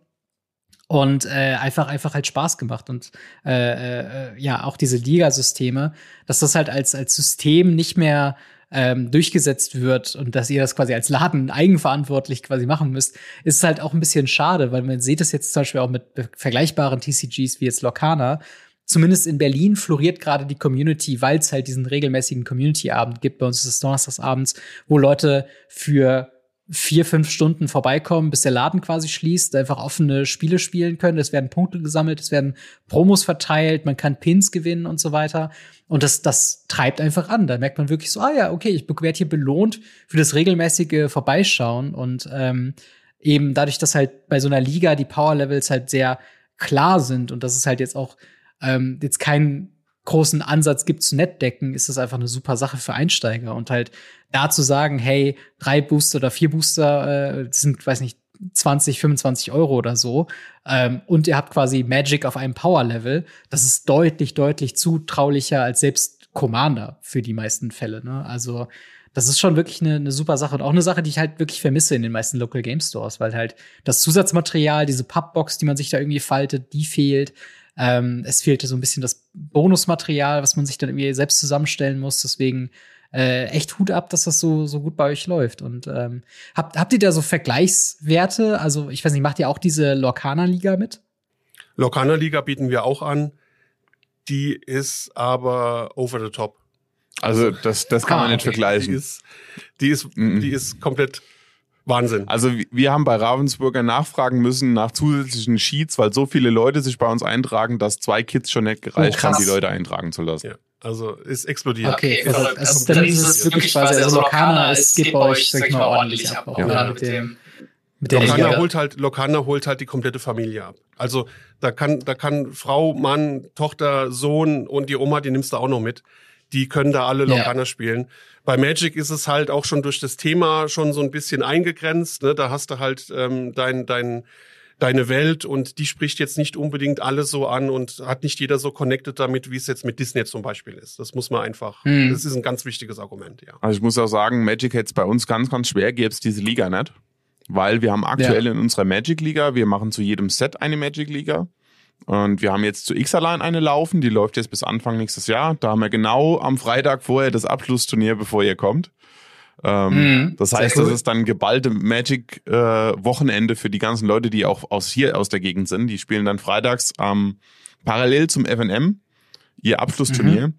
Und äh, einfach, einfach halt Spaß gemacht. Und äh, äh, ja, auch diese Liga-Systeme, dass das halt als, als System nicht mehr ähm, durchgesetzt wird und dass ihr das quasi als Laden eigenverantwortlich quasi machen müsst, ist halt auch ein bisschen schade, weil man sieht es jetzt zum Beispiel auch mit vergleichbaren TCGs wie jetzt Locana. Zumindest in Berlin floriert gerade die Community, weil es halt diesen regelmäßigen Community-Abend gibt. Bei uns ist es donnerstagsabends, wo Leute für vier, fünf Stunden vorbeikommen, bis der Laden quasi schließt, einfach offene Spiele spielen können. Es werden Punkte gesammelt, es werden Promos verteilt, man kann Pins gewinnen und so weiter. Und das, das treibt einfach an. Da merkt man wirklich so, ah ja, okay, ich werde hier belohnt für das regelmäßige Vorbeischauen. Und ähm, eben dadurch, dass halt bei so einer Liga die Power-Levels halt sehr klar sind und dass es halt jetzt auch ähm, jetzt keinen großen Ansatz gibt zu Netdecken, ist das einfach eine super Sache für Einsteiger. Und halt da zu sagen, hey, drei Booster oder vier Booster äh, sind, weiß nicht, 20, 25 Euro oder so. Ähm, und ihr habt quasi Magic auf einem Power-Level. Das ist deutlich, deutlich zutraulicher als selbst Commander für die meisten Fälle. Ne? Also das ist schon wirklich eine, eine super Sache und auch eine Sache, die ich halt wirklich vermisse in den meisten Local Game Stores, weil halt das Zusatzmaterial, diese Pappbox, die man sich da irgendwie faltet, die fehlt. Ähm, es fehlte so ein bisschen das Bonusmaterial, was man sich dann irgendwie selbst zusammenstellen muss. Deswegen äh, echt Hut ab, dass das so, so gut bei euch läuft. Und ähm, habt, habt ihr da so Vergleichswerte? Also, ich weiß nicht, macht ihr auch diese Lorcaner-Liga mit? Lorcaner-Liga bieten wir auch an. Die ist aber over the top. Also das, das kann Ah, man nicht okay. vergleichen. Die ist, die ist, Mhm. die ist komplett Wahnsinn. Also wir- haben bei Ravensburger nachfragen müssen nach zusätzlichen Sheets, weil so viele Leute sich bei uns eintragen, dass zwei Kids schon nicht gereicht Oh, haben, die Leute eintragen zu lassen. Ja, also ist explodiert. Okay, Okay, also, also, Also, dann ist es wirklich quasi, also Lorcaner, es geht bei euch, sag ich mal, ordentlich ab. Auch Ja. gerade mit dem, mit der Lokana holt halt, Lokana holt halt die komplette Familie ab. Also da kann, da kann Frau, Mann, Tochter, Sohn und die Oma, die nimmst du auch noch mit. Die können da alle Ja. Lokana spielen. Bei Magic ist es halt auch schon durch das Thema schon so ein bisschen eingegrenzt. Ne? Da hast du halt ähm, dein, dein, deine Welt und die spricht jetzt nicht unbedingt alle so an und hat nicht jeder so connected damit, wie es jetzt mit Disney zum Beispiel ist. Das muss man einfach, Hm. das ist ein ganz wichtiges Argument, ja. Also ich muss auch sagen, Magic hätte es bei uns ganz, ganz schwer, gäbe es diese Liga nicht. Weil wir haben aktuell in unserer Magic-Liga, wir machen zu jedem Set eine Magic-Liga. Und wir haben jetzt zu X-Align eine laufen, die läuft jetzt bis Anfang nächstes Jahr. Da haben wir genau am Freitag vorher das Abschlussturnier, bevor ihr kommt. Ähm, Mhm, das heißt, cool. das ist dann geballte Magic-Wochenende für die ganzen Leute, die auch aus hier aus der Gegend sind. Die spielen dann freitags ähm, parallel zum FNM ihr Abschlussturnier. Mhm.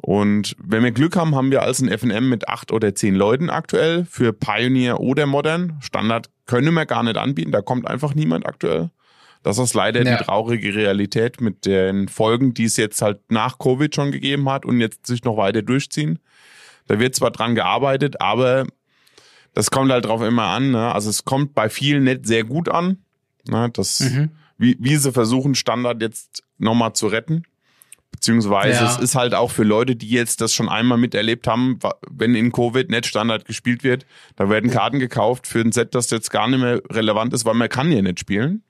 Und wenn wir Glück haben, haben wir als ein FNM mit acht oder zehn Leuten aktuell für Pioneer oder Modern. Standard können wir gar nicht anbieten, da kommt einfach niemand aktuell. Das ist leider Ja. die traurige Realität mit den Folgen, die es jetzt halt nach Covid schon gegeben hat und jetzt sich noch weiter durchziehen. Da wird zwar dran gearbeitet, aber das kommt halt drauf immer an. Ne? Also es kommt bei vielen nicht sehr gut an. Ne? Das, Mhm. wie, wie sie versuchen, Standard jetzt nochmal zu retten. Beziehungsweise Ja. es ist halt auch für Leute, die jetzt das schon einmal miterlebt haben, wenn in Covid nicht Standard gespielt wird, da werden Karten gekauft für ein Set, das jetzt gar nicht mehr relevant ist, weil man kann ja nicht spielen.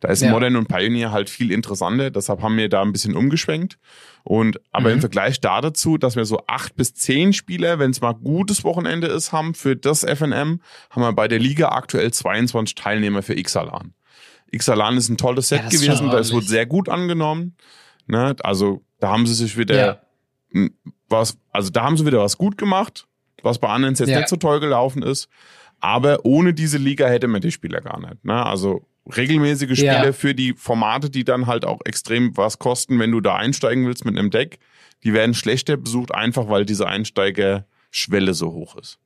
Da ist Ja. Modern und Pioneer halt viel interessanter, deshalb haben wir da ein bisschen umgeschwenkt. Und aber Mhm. im Vergleich da dazu, dass wir so acht bis zehn Spieler, wenn es mal gutes Wochenende ist, haben für das FNM, haben wir bei der Liga aktuell 22 Teilnehmer für Xalan. Xalan ist ein tolles Set Ja, gewesen, das wurde sehr gut angenommen. Ne? Also da haben sie sich wieder Ja. was, also da haben sie wieder was gut gemacht, was bei anderen jetzt Ja. nicht so toll gelaufen ist. Aber ohne diese Liga hätte man die Spieler gar nicht. Ne? Also regelmäßige Ja. Spiele für die Formate, die dann halt auch extrem was kosten, wenn du da einsteigen willst mit einem Deck, die werden schlechter besucht, einfach weil diese Einsteigerschwelle so hoch ist.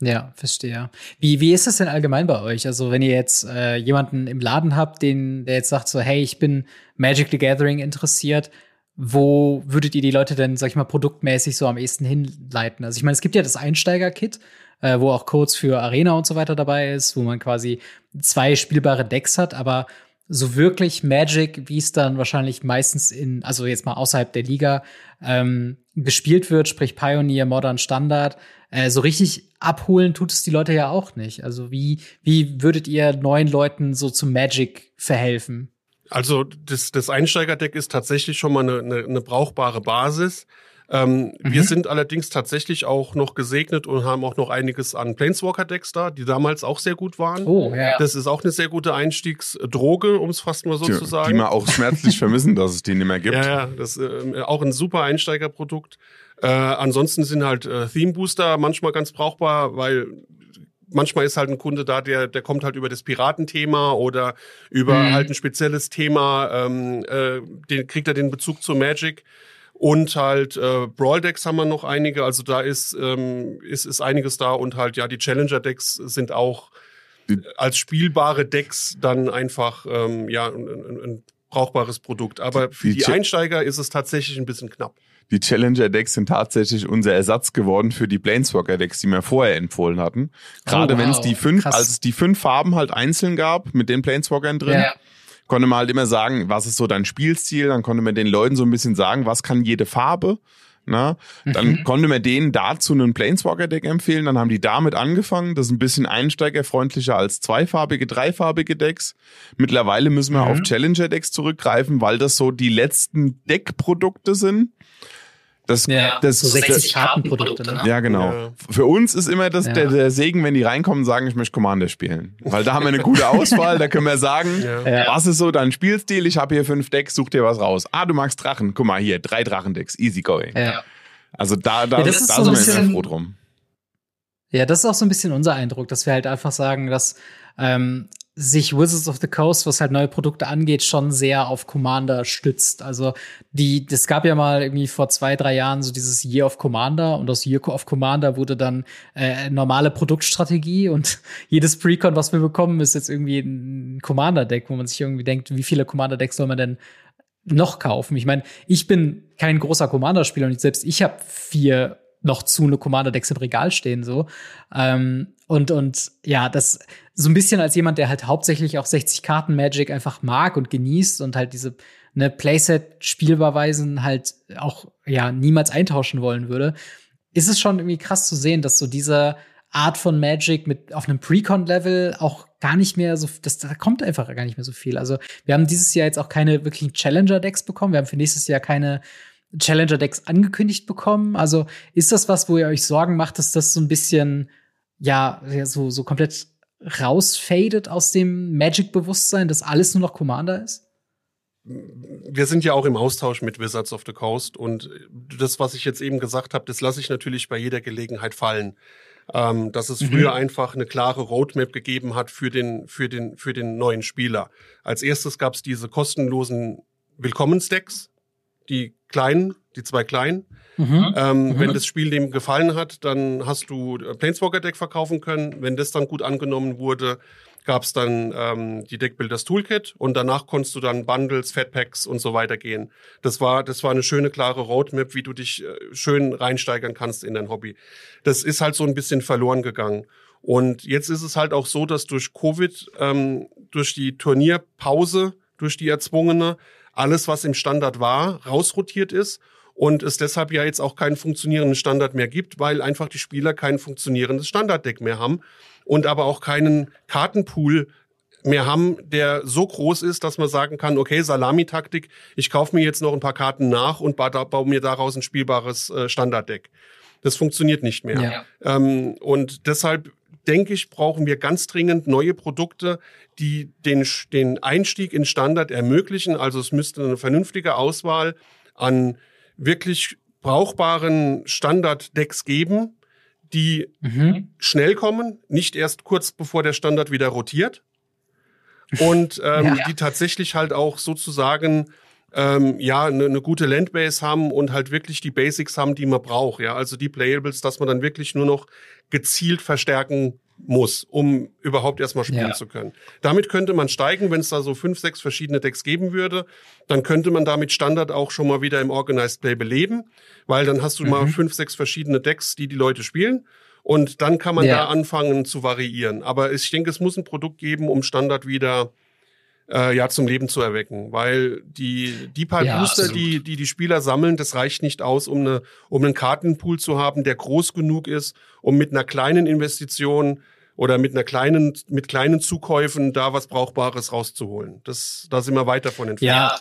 Ja, verstehe. Wie, wie ist das denn allgemein bei euch? Also, wenn ihr jetzt äh, jemanden im Laden habt, den, der jetzt sagt so, hey, ich bin Magic the Gathering interessiert, wo würdet ihr die Leute denn, sag ich mal, produktmäßig so am ehesten hinleiten? Also, ich meine, es gibt ja das Einsteiger-Kit, äh, wo auch Codes für Arena und so weiter dabei ist, wo man quasi zwei spielbare Decks hat, aber so wirklich Magic, wie es dann wahrscheinlich meistens in, also jetzt mal außerhalb der Liga, ähm, gespielt wird, sprich Pioneer, Modern, Standard, äh, so richtig abholen tut es die Leute ja auch nicht. Also wie, wie würdet ihr neuen Leuten so zu Magic verhelfen? Also das, das Einsteigerdeck ist tatsächlich schon mal eine, eine, eine brauchbare Basis. Ähm, Wir Mhm. sind allerdings tatsächlich auch noch gesegnet und haben auch noch einiges an Planeswalker-Decks da, die damals auch sehr gut waren. Oh, ja. Das ist auch eine sehr gute Einstiegsdroge, um es fast mal so Die, zu sagen. die man auch schmerzlich vermissen, dass es die nicht mehr gibt. Ja, ja, das ist äh, auch ein super Einsteigerprodukt. Äh, ansonsten sind halt äh, Theme Booster manchmal ganz brauchbar, weil manchmal ist halt ein Kunde da, der, der kommt halt über das Piratenthema oder über Mhm. halt ein spezielles Thema, ähm, äh, den kriegt er den Bezug zu Magic. Und halt äh, Brawl Decks haben wir noch einige, also da ist, ähm, ist, ist einiges da und halt ja, die Challenger Decks sind auch Die- als spielbare Decks dann einfach ähm, ja ein, ein, ein brauchbares Produkt. Aber für Die die, Einsteiger ist es tatsächlich ein bisschen knapp. Die Challenger-Decks sind tatsächlich unser Ersatz geworden für die Planeswalker-Decks, die wir vorher empfohlen hatten. Gerade Oh, wenn es wow. die fünf, Krass. als es die fünf Farben halt einzeln gab mit den Planeswalkern drin, Ja. Konnte man halt immer sagen, was ist so dein Spielstil, dann konnte man den Leuten so ein bisschen sagen, was kann jede Farbe. Na, dann Mhm. konnte man denen dazu einen Planeswalker-Deck empfehlen, dann haben die damit angefangen. Das ist ein bisschen einsteigerfreundlicher als zweifarbige, dreifarbige Decks. Mittlerweile müssen wir Mhm. auf Challenger-Decks zurückgreifen, weil das so die letzten Deckprodukte sind. Das, Ja, das, so 60 Kartenprodukte, ne? ja, genau. Ja. Für uns ist immer das, Ja. der, der Segen, wenn die reinkommen und sagen, ich möchte Commander spielen. Weil da haben wir eine gute Auswahl, da können wir sagen, was ist so dein Spielstil? Ich habe hier fünf Decks, such dir was raus. Ah, du magst Drachen. Guck mal hier, drei Drachendecks, easy going. Ja. Also da, da, ja, da so sind wir sehr froh drum. Ja, das ist auch so ein bisschen unser Eindruck, dass wir halt einfach sagen, dass ähm, sich Wizards of the Coast, was halt neue Produkte angeht, schon sehr auf Commander stützt. Also die, das gab ja mal irgendwie vor zwei, drei Jahren so dieses Year of Commander und aus Year of Commander wurde dann äh, normale Produktstrategie und jedes Precon, was wir bekommen, ist jetzt irgendwie ein Commander-Deck, wo man sich irgendwie denkt, wie viele Commander-Decks soll man denn noch kaufen? Ich meine, ich bin kein großer Commander-Spieler und selbst ich habe vier noch zu eine Commander-Decks im Regal stehen, so. Ähm, und, und ja, das so ein bisschen als jemand, der halt hauptsächlich auch 60 Karten Magic einfach mag und genießt und halt diese ne Playset-Spielbarweisen halt auch ja niemals eintauschen wollen würde, ist es schon irgendwie krass zu sehen, dass so diese Art von Magic mit auf einem Precon-Level auch gar nicht mehr so, das, da kommt einfach gar nicht mehr so viel. Also wir haben dieses Jahr jetzt auch keine wirklichen Challenger-Decks bekommen. Wir haben für nächstes Jahr keine Challenger-Decks angekündigt bekommen. Also ist das was, wo ihr euch Sorgen macht, dass das so ein bisschen ja, so, so komplett rausfadet aus dem Magic-Bewusstsein, dass alles nur noch Commander ist? Wir sind ja auch im Austausch mit Wizards of the Coast und das, was ich jetzt eben gesagt habe, das lasse ich natürlich bei jeder Gelegenheit fallen. Ähm, dass es mhm. früher einfach eine klare Roadmap gegeben hat für den, für den, für den neuen Spieler. Als erstes gab es diese kostenlosen Willkommensdecks, die kleinen, die zwei kleinen. Mhm. Ähm, mhm. Wenn das Spiel dem gefallen hat, dann hast du Planeswalker-Deck verkaufen können. Wenn das dann gut angenommen wurde, gab es dann ähm, die Deckbuilders Toolkit und danach konntest du dann Bundles, Fatpacks und so weiter gehen. Das war, das war eine schöne, klare Roadmap, wie du dich äh, schön reinsteigern kannst in dein Hobby. Das ist halt so ein bisschen verloren gegangen. Und jetzt ist es halt auch so, dass durch Covid, ähm, durch die Turnierpause, durch die erzwungene, alles, was im Standard war, rausrotiert ist und es deshalb ja jetzt auch keinen funktionierenden Standard mehr gibt, weil einfach die Spieler kein funktionierendes Standarddeck mehr haben und aber auch keinen Kartenpool mehr haben, der so groß ist, dass man sagen kann, okay, Salami-Taktik, ich kaufe mir jetzt noch ein paar Karten nach und baue mir daraus ein spielbares äh, Standarddeck. Das funktioniert nicht mehr. Ja. Ähm, und deshalb denke ich, brauchen wir ganz dringend neue Produkte, die den, den Einstieg in Standard ermöglichen. Also es müsste eine vernünftige Auswahl an wirklich brauchbaren Standard-Decks geben, die mhm. schnell kommen, nicht erst kurz bevor der Standard wieder rotiert. Und ähm, ja. die tatsächlich halt auch sozusagen ähm, ja eine ne gute Landbase haben und halt wirklich die Basics haben, die man braucht. Ja, also die Playables, dass man dann wirklich nur noch gezielt verstärken muss, um überhaupt erstmal spielen ja. zu können. Damit könnte man steigen, wenn es da so fünf, sechs verschiedene Decks geben würde, dann könnte man damit Standard auch schon mal wieder im Organized Play beleben, weil dann hast du mhm. mal fünf, sechs verschiedene Decks, die die Leute spielen. Und dann kann man ja. da anfangen zu variieren. Aber ich denke, es muss ein Produkt geben, um Standard wieder äh, ja zum Leben zu erwecken, weil die die paar ja, Booster, die die die Spieler sammeln, das reicht nicht aus, um eine um einen Kartenpool zu haben, der groß genug ist, um mit einer kleinen Investition oder mit einer kleinen mit kleinen Zukäufen da was Brauchbares rauszuholen. Das da sind wir weit davon entfernt. Ja,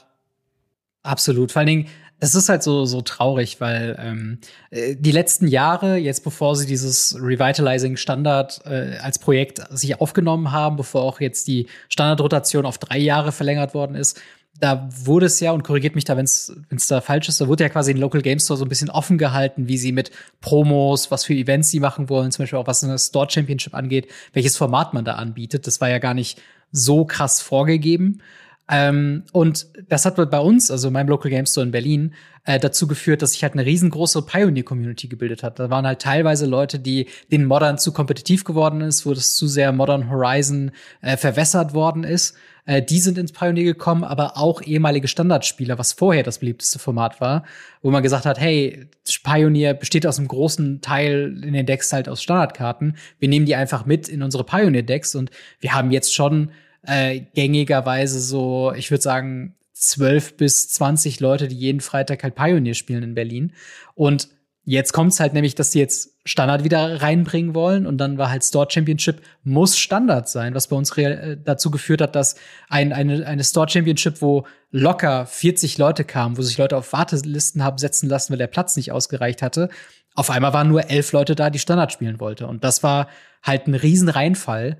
absolut. Vor allen Dingen es ist halt so, so traurig, weil ähm, äh, die letzten Jahre, jetzt bevor sie dieses Revitalizing Standard äh, als Projekt sich aufgenommen haben, bevor auch jetzt die Standardrotation auf drei Jahre verlängert worden ist, da wurde es ja, und korrigiert mich da, wenn es da falsch ist, da wurde ja quasi in Local Game Store so ein bisschen offen gehalten, wie sie mit Promos, was für Events sie machen wollen, zum Beispiel auch was eine Store Championship angeht, welches Format man da anbietet. Das war ja gar nicht so krass vorgegeben. Ähm, und das hat bei uns, also in meinem Local Game Store in Berlin, äh, dazu geführt, dass sich halt eine riesengroße Pioneer-Community gebildet hat. Da waren halt teilweise Leute, die den Modern zu kompetitiv geworden ist, wo das zu sehr Modern Horizon äh, verwässert worden ist. Äh, die sind ins Pioneer gekommen, aber auch ehemalige Standardspieler, was vorher das beliebteste Format war, wo man gesagt hat, hey, Pioneer besteht aus einem großen Teil in den Decks halt aus Standardkarten. Wir nehmen die einfach mit in unsere Pioneer-Decks und wir haben jetzt schon äh, gängigerweise so, ich würde sagen, zwölf bis zwanzig Leute, die jeden Freitag halt Pioneer spielen in Berlin. Und jetzt kommt es halt nämlich, dass die jetzt Standard wieder reinbringen wollen und dann war halt Store Championship muss Standard sein, was bei uns äh, dazu geführt hat, dass ein, eine, eine Store Championship, wo locker 40 Leute kamen, wo sich Leute auf Wartelisten haben setzen lassen, weil der Platz nicht ausgereicht hatte, auf einmal waren nur elf Leute da, die Standard spielen wollte. Und das war halt ein riesen Reinfall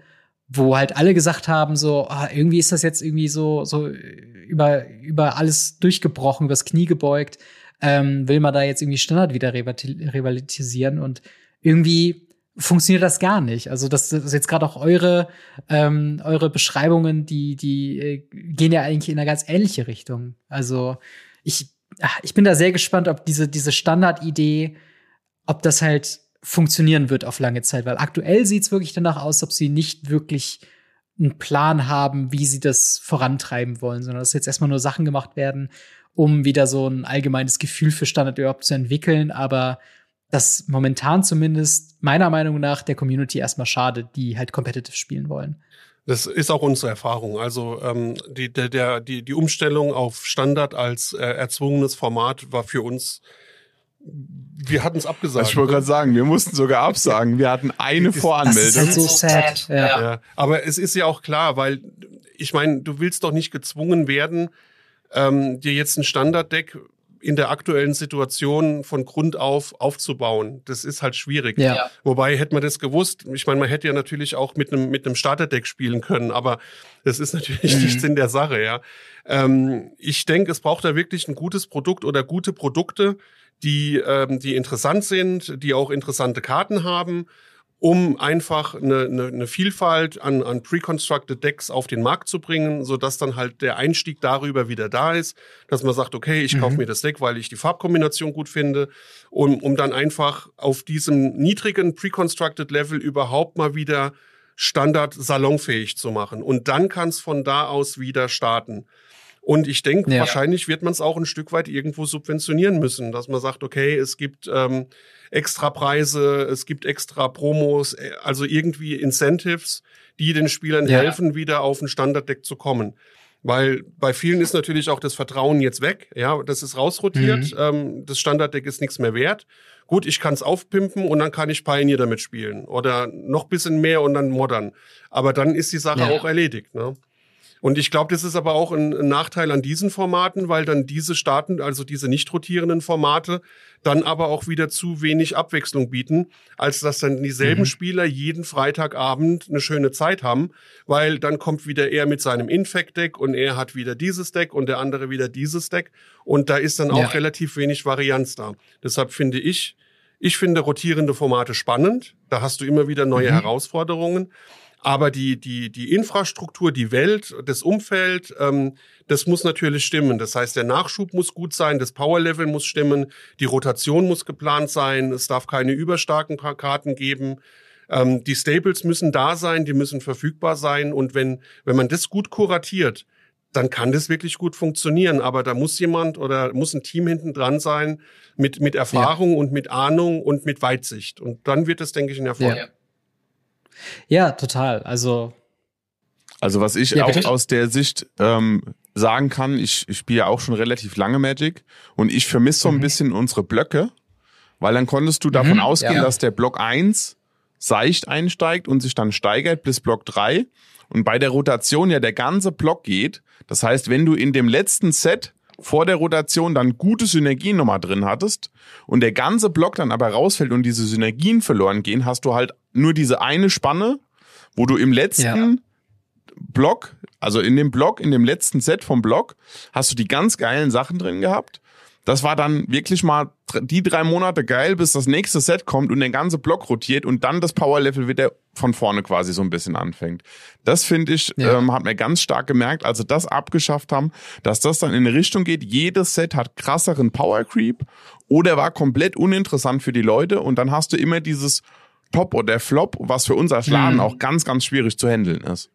wo halt alle gesagt haben, so, ah, irgendwie ist das jetzt irgendwie so, so über, über alles durchgebrochen, übers Knie gebeugt. ähm, will man da jetzt irgendwie Standard wieder rivalisieren und irgendwie funktioniert das gar nicht. Also das, das ist jetzt gerade auch eure ähm, eure Beschreibungen, die die äh, gehen ja eigentlich in eine ganz ähnliche Richtung. Also ich ach, ich bin da sehr gespannt, ob diese diese Standardidee, ob das halt funktionieren wird auf lange Zeit, weil aktuell sieht's wirklich danach aus, ob sie nicht wirklich einen Plan haben, wie sie das vorantreiben wollen, sondern dass jetzt erstmal nur Sachen gemacht werden, um wieder so ein allgemeines Gefühl für Standard überhaupt zu entwickeln, aber das momentan zumindest meiner Meinung nach der Community erstmal schade, die halt competitive spielen wollen. Das ist auch unsere Erfahrung. Also ähm, die, der, der, die, die Umstellung auf Standard als äh, erzwungenes Format war für uns wir hatten es abgesagt. Ich wollte gerade sagen, wir mussten sogar absagen. Wir hatten eine Voranmeldung. Das ist halt so sad. Ja. ja. Aber es ist ja auch klar, weil ich meine, du willst doch nicht gezwungen werden, ähm, dir jetzt ein Standarddeck in der aktuellen Situation von Grund auf aufzubauen. Das ist halt schwierig. Ja. Wobei hätte man das gewusst, ich meine, man hätte ja natürlich auch mit einem mit einem Starterdeck spielen können, aber das ist natürlich mhm. nicht Sinn der Sache, ja. Ähm, ich denke, es braucht da wirklich ein gutes Produkt oder gute Produkte, die, ähm, die interessant sind, die auch interessante Karten haben, um einfach eine, eine, eine Vielfalt an, an pre-constructed Decks auf den Markt zu bringen, so dass dann halt der Einstieg darüber wieder da ist, dass man sagt, okay, ich mhm. kaufe mir das Deck, weil ich die Farbkombination gut finde, um, um dann einfach auf diesem niedrigen pre-constructed Level überhaupt mal wieder Standard salonfähig zu machen. Und dann kann es von da aus wieder starten. Und ich denke, ja. wahrscheinlich wird man es auch ein Stück weit irgendwo subventionieren müssen, dass man sagt, okay, es gibt ähm, extra Preise, es gibt extra Promos, äh, also irgendwie Incentives, die den Spielern ja. helfen, wieder auf ein Standarddeck zu kommen. Weil bei vielen ist natürlich auch das Vertrauen jetzt weg. Ja, das ist rausrotiert. Mhm. Ähm, das Standarddeck ist nichts mehr wert. Gut, ich kann es aufpimpen und dann kann ich Pioneer damit spielen. Oder noch bisschen mehr und dann modern. Aber dann ist die Sache ja. auch erledigt. Ne? Und ich glaube, das ist aber auch ein, ein, Nachteil an diesen Formaten, weil dann diese Staaten, also diese nicht rotierenden Formate, dann aber auch wieder zu wenig Abwechslung bieten, als dass dann dieselben mhm. Spieler jeden Freitagabend eine schöne Zeit haben, weil dann kommt wieder er mit seinem Infect-Deck und er hat wieder dieses Deck und der andere wieder dieses Deck und da ist dann auch ja. relativ wenig Varianz da. Deshalb finde ich, ich finde rotierende Formate spannend. Da hast du immer wieder neue mhm. Herausforderungen. Aber die, die, die Infrastruktur, die Welt, das Umfeld, ähm, das muss natürlich stimmen. Das heißt, der Nachschub muss gut sein, das Powerlevel muss stimmen, die Rotation muss geplant sein, es darf keine überstarken Karten geben. Ähm, die Staples müssen da sein, die müssen verfügbar sein. Und wenn, wenn man das gut kuratiert, dann kann das wirklich gut funktionieren. Aber da muss jemand oder muss ein Team hinten dran sein mit, mit Erfahrung ja. und mit Ahnung und mit Weitsicht. Und dann wird es, denke ich, ein Erfolg. Ja. Ja, total. Also. Also was ich ja, auch aus der Sicht ähm, sagen kann, ich, ich spiele ja auch schon relativ lange Magic und ich vermisse so ein mhm. bisschen unsere Blöcke, weil dann konntest du davon mhm, ausgehen, ja. dass der Block 1 seicht einsteigt und sich dann steigert bis Block 3 und bei der Rotation ja der ganze Block geht. Das heißt, wenn du in dem letzten Set vor der Rotation dann gute Synergien nochmal drin hattest und der ganze Block dann aber rausfällt und diese Synergien verloren gehen, hast du halt nur diese eine Spanne, wo du im letzten ja. Block, also in dem Block, in dem letzten Set vom Block, hast du die ganz geilen Sachen drin gehabt das war dann wirklich mal die drei Monate geil, bis das nächste Set kommt und der ganze Block rotiert und dann das Power-Level wieder von vorne quasi so ein bisschen anfängt. Das finde ich, ja. ähm, hat mir ganz stark gemerkt, als sie das abgeschafft haben, dass das dann in eine Richtung geht, jedes Set hat krasseren Power Creep oder war komplett uninteressant für die Leute und dann hast du immer dieses Top oder Flop, was für unser Schlagen mhm. auch ganz, ganz schwierig zu handeln ist.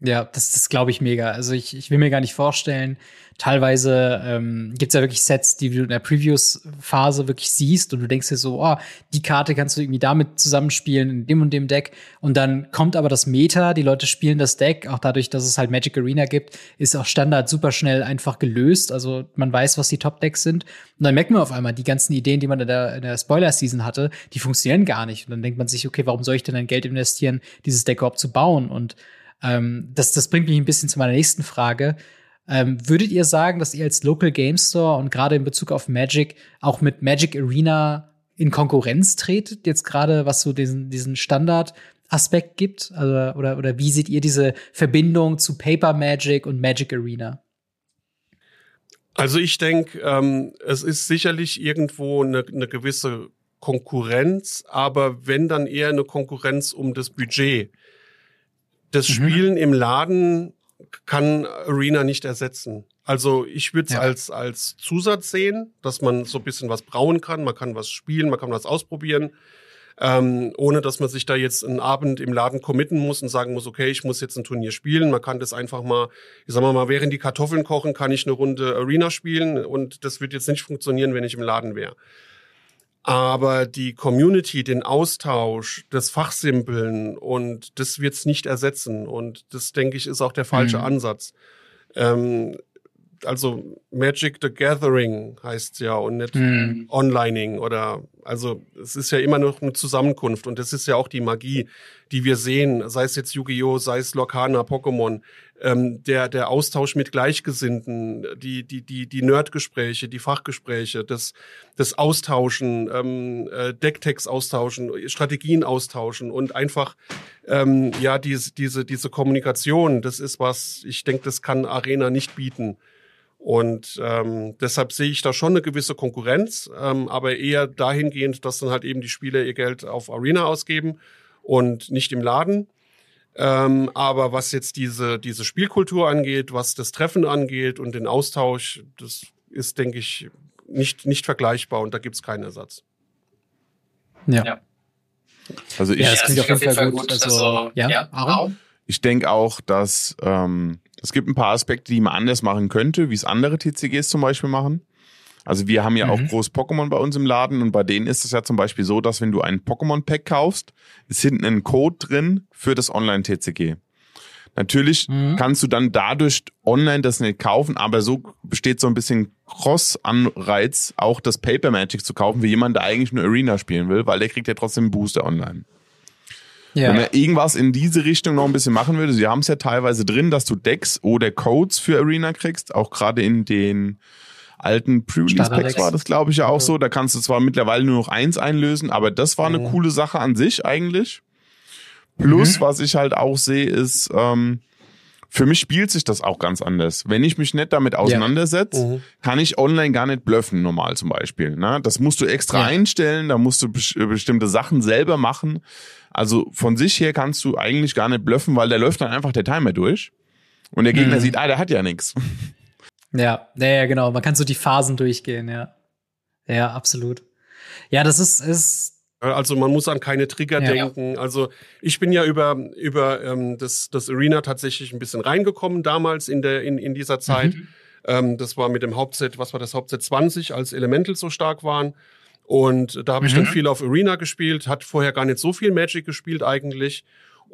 Ja, das, das glaube ich mega. Also ich, ich will mir gar nicht vorstellen. Teilweise ähm, gibt es ja wirklich Sets, die du in der Previews-Phase wirklich siehst und du denkst dir so, oh, die Karte kannst du irgendwie damit zusammenspielen, in dem und dem Deck. Und dann kommt aber das Meta, die Leute spielen das Deck, auch dadurch, dass es halt Magic Arena gibt, ist auch Standard super schnell einfach gelöst. Also man weiß, was die Top-Decks sind. Und dann merkt man auf einmal, die ganzen Ideen, die man in der, in der Spoiler-Season hatte, die funktionieren gar nicht. Und dann denkt man sich, okay, warum soll ich denn ein Geld investieren, dieses Deck überhaupt zu bauen? Und ähm, das, das bringt mich ein bisschen zu meiner nächsten Frage. Ähm, würdet ihr sagen, dass ihr als Local Game Store und gerade in Bezug auf Magic auch mit Magic Arena in Konkurrenz tretet? Jetzt gerade was so diesen, diesen Standard-Aspekt gibt? Also, oder, oder wie seht ihr diese Verbindung zu Paper Magic und Magic Arena? Also ich denke, ähm, es ist sicherlich irgendwo eine, eine gewisse Konkurrenz, aber wenn dann eher eine Konkurrenz um das Budget. Das mhm. Spielen im Laden kann Arena nicht ersetzen. Also ich würde es ja. als, als Zusatz sehen, dass man so ein bisschen was brauen kann, man kann was spielen, man kann was ausprobieren, ähm, ohne dass man sich da jetzt einen Abend im Laden committen muss und sagen muss, okay, ich muss jetzt ein Turnier spielen. Man kann das einfach mal, ich sag mal, mal während die Kartoffeln kochen, kann ich eine Runde Arena spielen und das wird jetzt nicht funktionieren, wenn ich im Laden wäre. Aber die Community, den Austausch, das Fachsimpeln und das wird's nicht ersetzen. Und das, denke ich, ist auch der falsche mhm. Ansatz. Ähm, also Magic the Gathering heißt ja und nicht mhm. Onlining oder also es ist ja immer noch eine Zusammenkunft und das ist ja auch die Magie, die wir sehen, sei es jetzt Yu-Gi-Oh, sei es Lorcana, Pokémon, ähm, der der Austausch mit Gleichgesinnten, die die die die Nerdgespräche, die Fachgespräche, das das Austauschen, ähm, äh, Decktext austauschen, Strategien austauschen und einfach ähm, ja diese diese diese Kommunikation, das ist was ich denke, das kann Arena nicht bieten. Und ähm, deshalb sehe ich da schon eine gewisse Konkurrenz, ähm, aber eher dahingehend, dass dann halt eben die Spieler ihr Geld auf Arena ausgeben und nicht im Laden. Ähm, aber was jetzt diese, diese Spielkultur angeht, was das Treffen angeht und den Austausch, das ist, denke ich, nicht, nicht vergleichbar und da gibt's keinen Ersatz. Ja. ja. Also ich, ja, das klingt auf jeden Fall gut. Also, also ja, ja Aaron? Ich denke auch, dass ähm, es gibt ein paar Aspekte, die man anders machen könnte, wie es andere TCGs zum Beispiel machen. Also wir haben ja mhm. auch groß Pokémon bei uns im Laden und bei denen ist es ja zum Beispiel so, dass wenn du ein Pokémon-Pack kaufst, ist hinten ein Code drin für das Online-TCG. Natürlich mhm. kannst du dann dadurch online das nicht kaufen, aber so besteht so ein bisschen Cross-Anreiz, auch das Paper Magic zu kaufen, wie jemand, der eigentlich nur Arena spielen will, weil der kriegt ja trotzdem einen Booster online. Ja. Wenn man irgendwas in diese Richtung noch ein bisschen machen würde, sie haben es ja teilweise drin, dass du Decks oder Codes für Arena kriegst, auch gerade in den alten Pre-Release-Packs war das, glaube ich, ja auch so. Da kannst du zwar mittlerweile nur noch eins einlösen, aber das war eine oh. coole Sache an sich eigentlich. Plus, mhm. was ich halt auch sehe, ist, ähm, für mich spielt sich das auch ganz anders. Wenn ich mich nicht damit auseinandersetze, ja. mhm. kann ich online gar nicht bluffen, normal zum Beispiel. Ne? Das musst du extra ja. einstellen, da musst du bestimmte Sachen selber machen. Also von sich her kannst du eigentlich gar nicht bluffen, weil der läuft dann einfach der Timer durch. Und der Gegner mhm. sieht, ah, der hat ja nichts. Ja, ja, ja, genau. Man kann so die Phasen durchgehen, ja. Ja, absolut. Ja, das ist, ist also man muss an keine Trigger ja, denken. Ja. Also ich bin ja über über ähm, das das Arena tatsächlich ein bisschen reingekommen damals in der in in dieser Zeit. Mhm. Ähm, das war mit dem Hauptset, was war das Hauptset 20, als Elementals so stark waren. Und da habe ich mhm. dann viel auf Arena gespielt, hat vorher gar nicht so viel Magic gespielt eigentlich.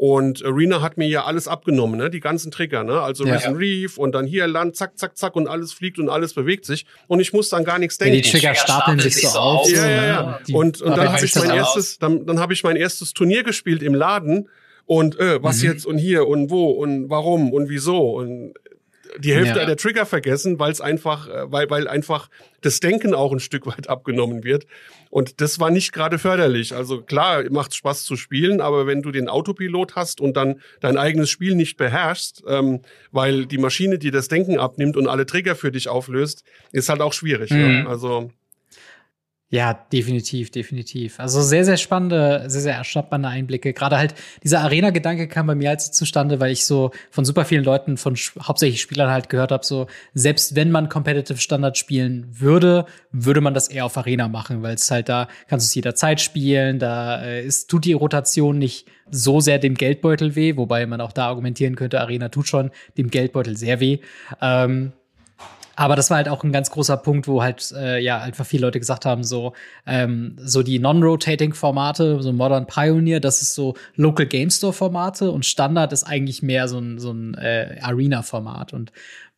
Und Arena hat mir ja alles abgenommen, ne? die ganzen Trigger, ne? also ja. Risen Reef und dann hier Land, zack, zack, zack und alles fliegt und alles bewegt sich und ich muss dann gar nichts denken. Ja, die Trigger stapeln sich so auf. Ja, ja, ja. Die und, und dann habe ich mein erstes, dann, dann habe ich mein erstes Turnier gespielt im Laden und äh, was mhm. jetzt und hier und wo und warum und wieso und die Hälfte ja. der Trigger vergessen, weil es einfach, äh, weil, weil einfach das Denken auch ein Stück weit abgenommen wird. Und das war nicht gerade förderlich. Also klar, macht Spaß zu spielen, aber wenn du den Autopilot hast und dann dein eigenes Spiel nicht beherrschst, ähm, weil die Maschine dir das Denken abnimmt und alle Trigger für dich auflöst, ist halt auch schwierig. Mhm. Ja? Also ja, definitiv, definitiv. Also sehr, sehr spannende, sehr, sehr erstappende Einblicke. Gerade halt dieser Arena-Gedanke kam bei mir halt zustande, weil ich so von super vielen Leuten, von hauptsächlich Spielern halt gehört habe, so selbst wenn man Competitive Standard spielen würde, würde man das eher auf Arena machen, weil es halt da kannst du es jederzeit spielen, da äh, ist, tut die Rotation nicht so sehr dem Geldbeutel weh, wobei man auch da argumentieren könnte, Arena tut schon dem Geldbeutel sehr weh. Ähm, aber das war halt auch ein ganz großer Punkt, wo halt äh, ja einfach viele Leute gesagt haben, so ähm, so die Non-Rotating-Formate, so Modern Pioneer, das ist so Local Game Store-Formate und Standard ist eigentlich mehr so ein so ein äh, Arena-Format. Und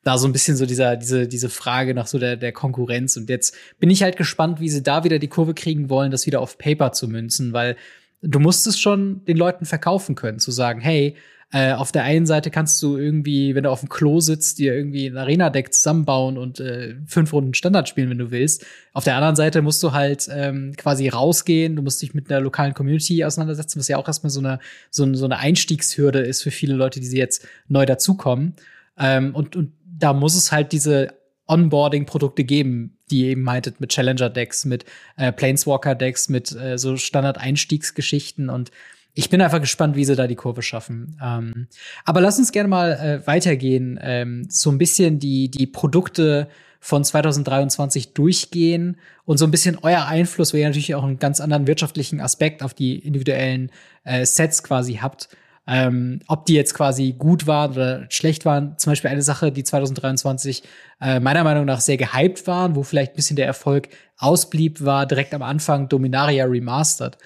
da so ein bisschen so dieser diese diese Frage nach so der der Konkurrenz. Und jetzt bin ich halt gespannt, wie sie da wieder die Kurve kriegen wollen, das wieder auf Paper zu münzen, weil du musst es schon den Leuten verkaufen können, zu sagen, hey, äh, auf der einen Seite kannst du irgendwie, wenn du auf dem Klo sitzt, dir irgendwie ein Arena-Deck zusammenbauen und äh, fünf Runden Standard spielen, wenn du willst. Auf der anderen Seite musst du halt ähm, quasi rausgehen, du musst dich mit einer lokalen Community auseinandersetzen, was ja auch erstmal so eine, so, so eine Einstiegshürde ist für viele Leute, die sie jetzt neu dazukommen. Ähm, und, und da muss es halt diese Onboarding-Produkte geben, die eben meintet mit Challenger-Decks, mit äh, Planeswalker-Decks, mit äh, so Standard-Einstiegsgeschichten und ich bin einfach gespannt, wie sie da die Kurve schaffen. Ähm, aber lass uns gerne mal äh, weitergehen, ähm, so ein bisschen die, die Produkte von 2023 durchgehen und so ein bisschen euer Einfluss, weil ihr natürlich auch einen ganz anderen wirtschaftlichen Aspekt auf die individuellen äh, Sets quasi habt. Ähm, ob die jetzt quasi gut waren oder schlecht waren. Zum Beispiel eine Sache, die 2023 äh, meiner Meinung nach sehr gehypt waren, wo vielleicht ein bisschen der Erfolg ausblieb, war direkt am Anfang Dominaria Remastered.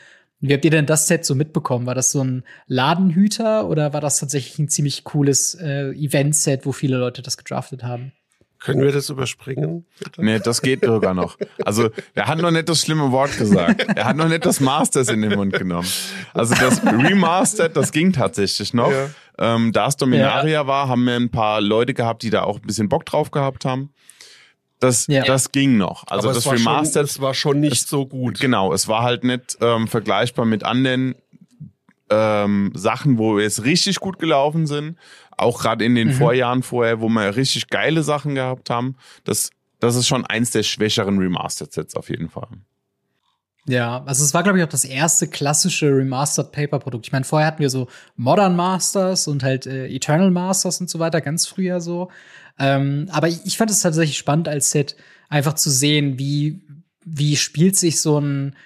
Wie habt ihr denn das Set so mitbekommen? War das so ein Ladenhüter oder war das tatsächlich ein ziemlich cooles äh, Event-Set, wo viele Leute das gedraftet haben? Können wir das überspringen? Bitte? Nee, das geht sogar noch. Also, er hat noch nicht das schlimme Wort gesagt. Er hat noch nicht das Masters in den Mund genommen. Also, das Remastered, das ging tatsächlich noch. Ja. Ähm, da es Dominaria ja. war, haben wir ein paar Leute gehabt, die da auch ein bisschen Bock drauf gehabt haben. Das, ja. das ging noch. Also, das Remastered. Schon, war schon nicht es, so gut. Genau, es war halt nicht ähm, vergleichbar mit anderen ähm, Sachen, wo es richtig gut gelaufen sind. Auch gerade in den mhm. Vorjahren vorher, wo wir richtig geile Sachen gehabt haben. Das, das ist schon eins der schwächeren Remastered-Sets auf jeden Fall. Ja, also es war, glaube ich, auch das erste klassische Remastered Paper-Produkt. Ich meine, vorher hatten wir so Modern Masters und halt äh, Eternal Masters und so weiter, ganz früher so. Ähm, aber ich, fand es tatsächlich spannend als Set, einfach zu sehen, wie, wie spielt sich so ein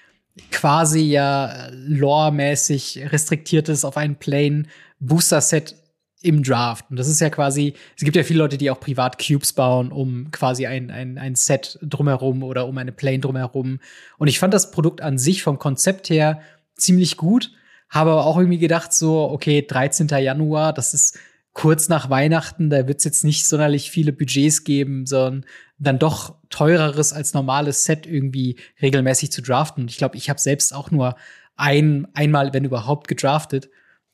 quasi ja lore-mäßig restriktiertes auf einen Plane Booster-Set im Draft. Und das ist ja quasi, es gibt ja viele Leute, die auch privat Cubes bauen, um quasi ein, ein, ein Set drumherum oder um eine Plane drumherum. Und ich fand das Produkt an sich vom Konzept her ziemlich gut, habe aber auch irgendwie gedacht, so, okay, 13. Januar, das ist kurz nach Weihnachten, da wird es jetzt nicht sonderlich viele Budgets geben, sondern dann doch teureres als normales Set irgendwie regelmäßig zu draften. Ich glaube, ich habe selbst auch nur ein, einmal, wenn überhaupt, gedraftet.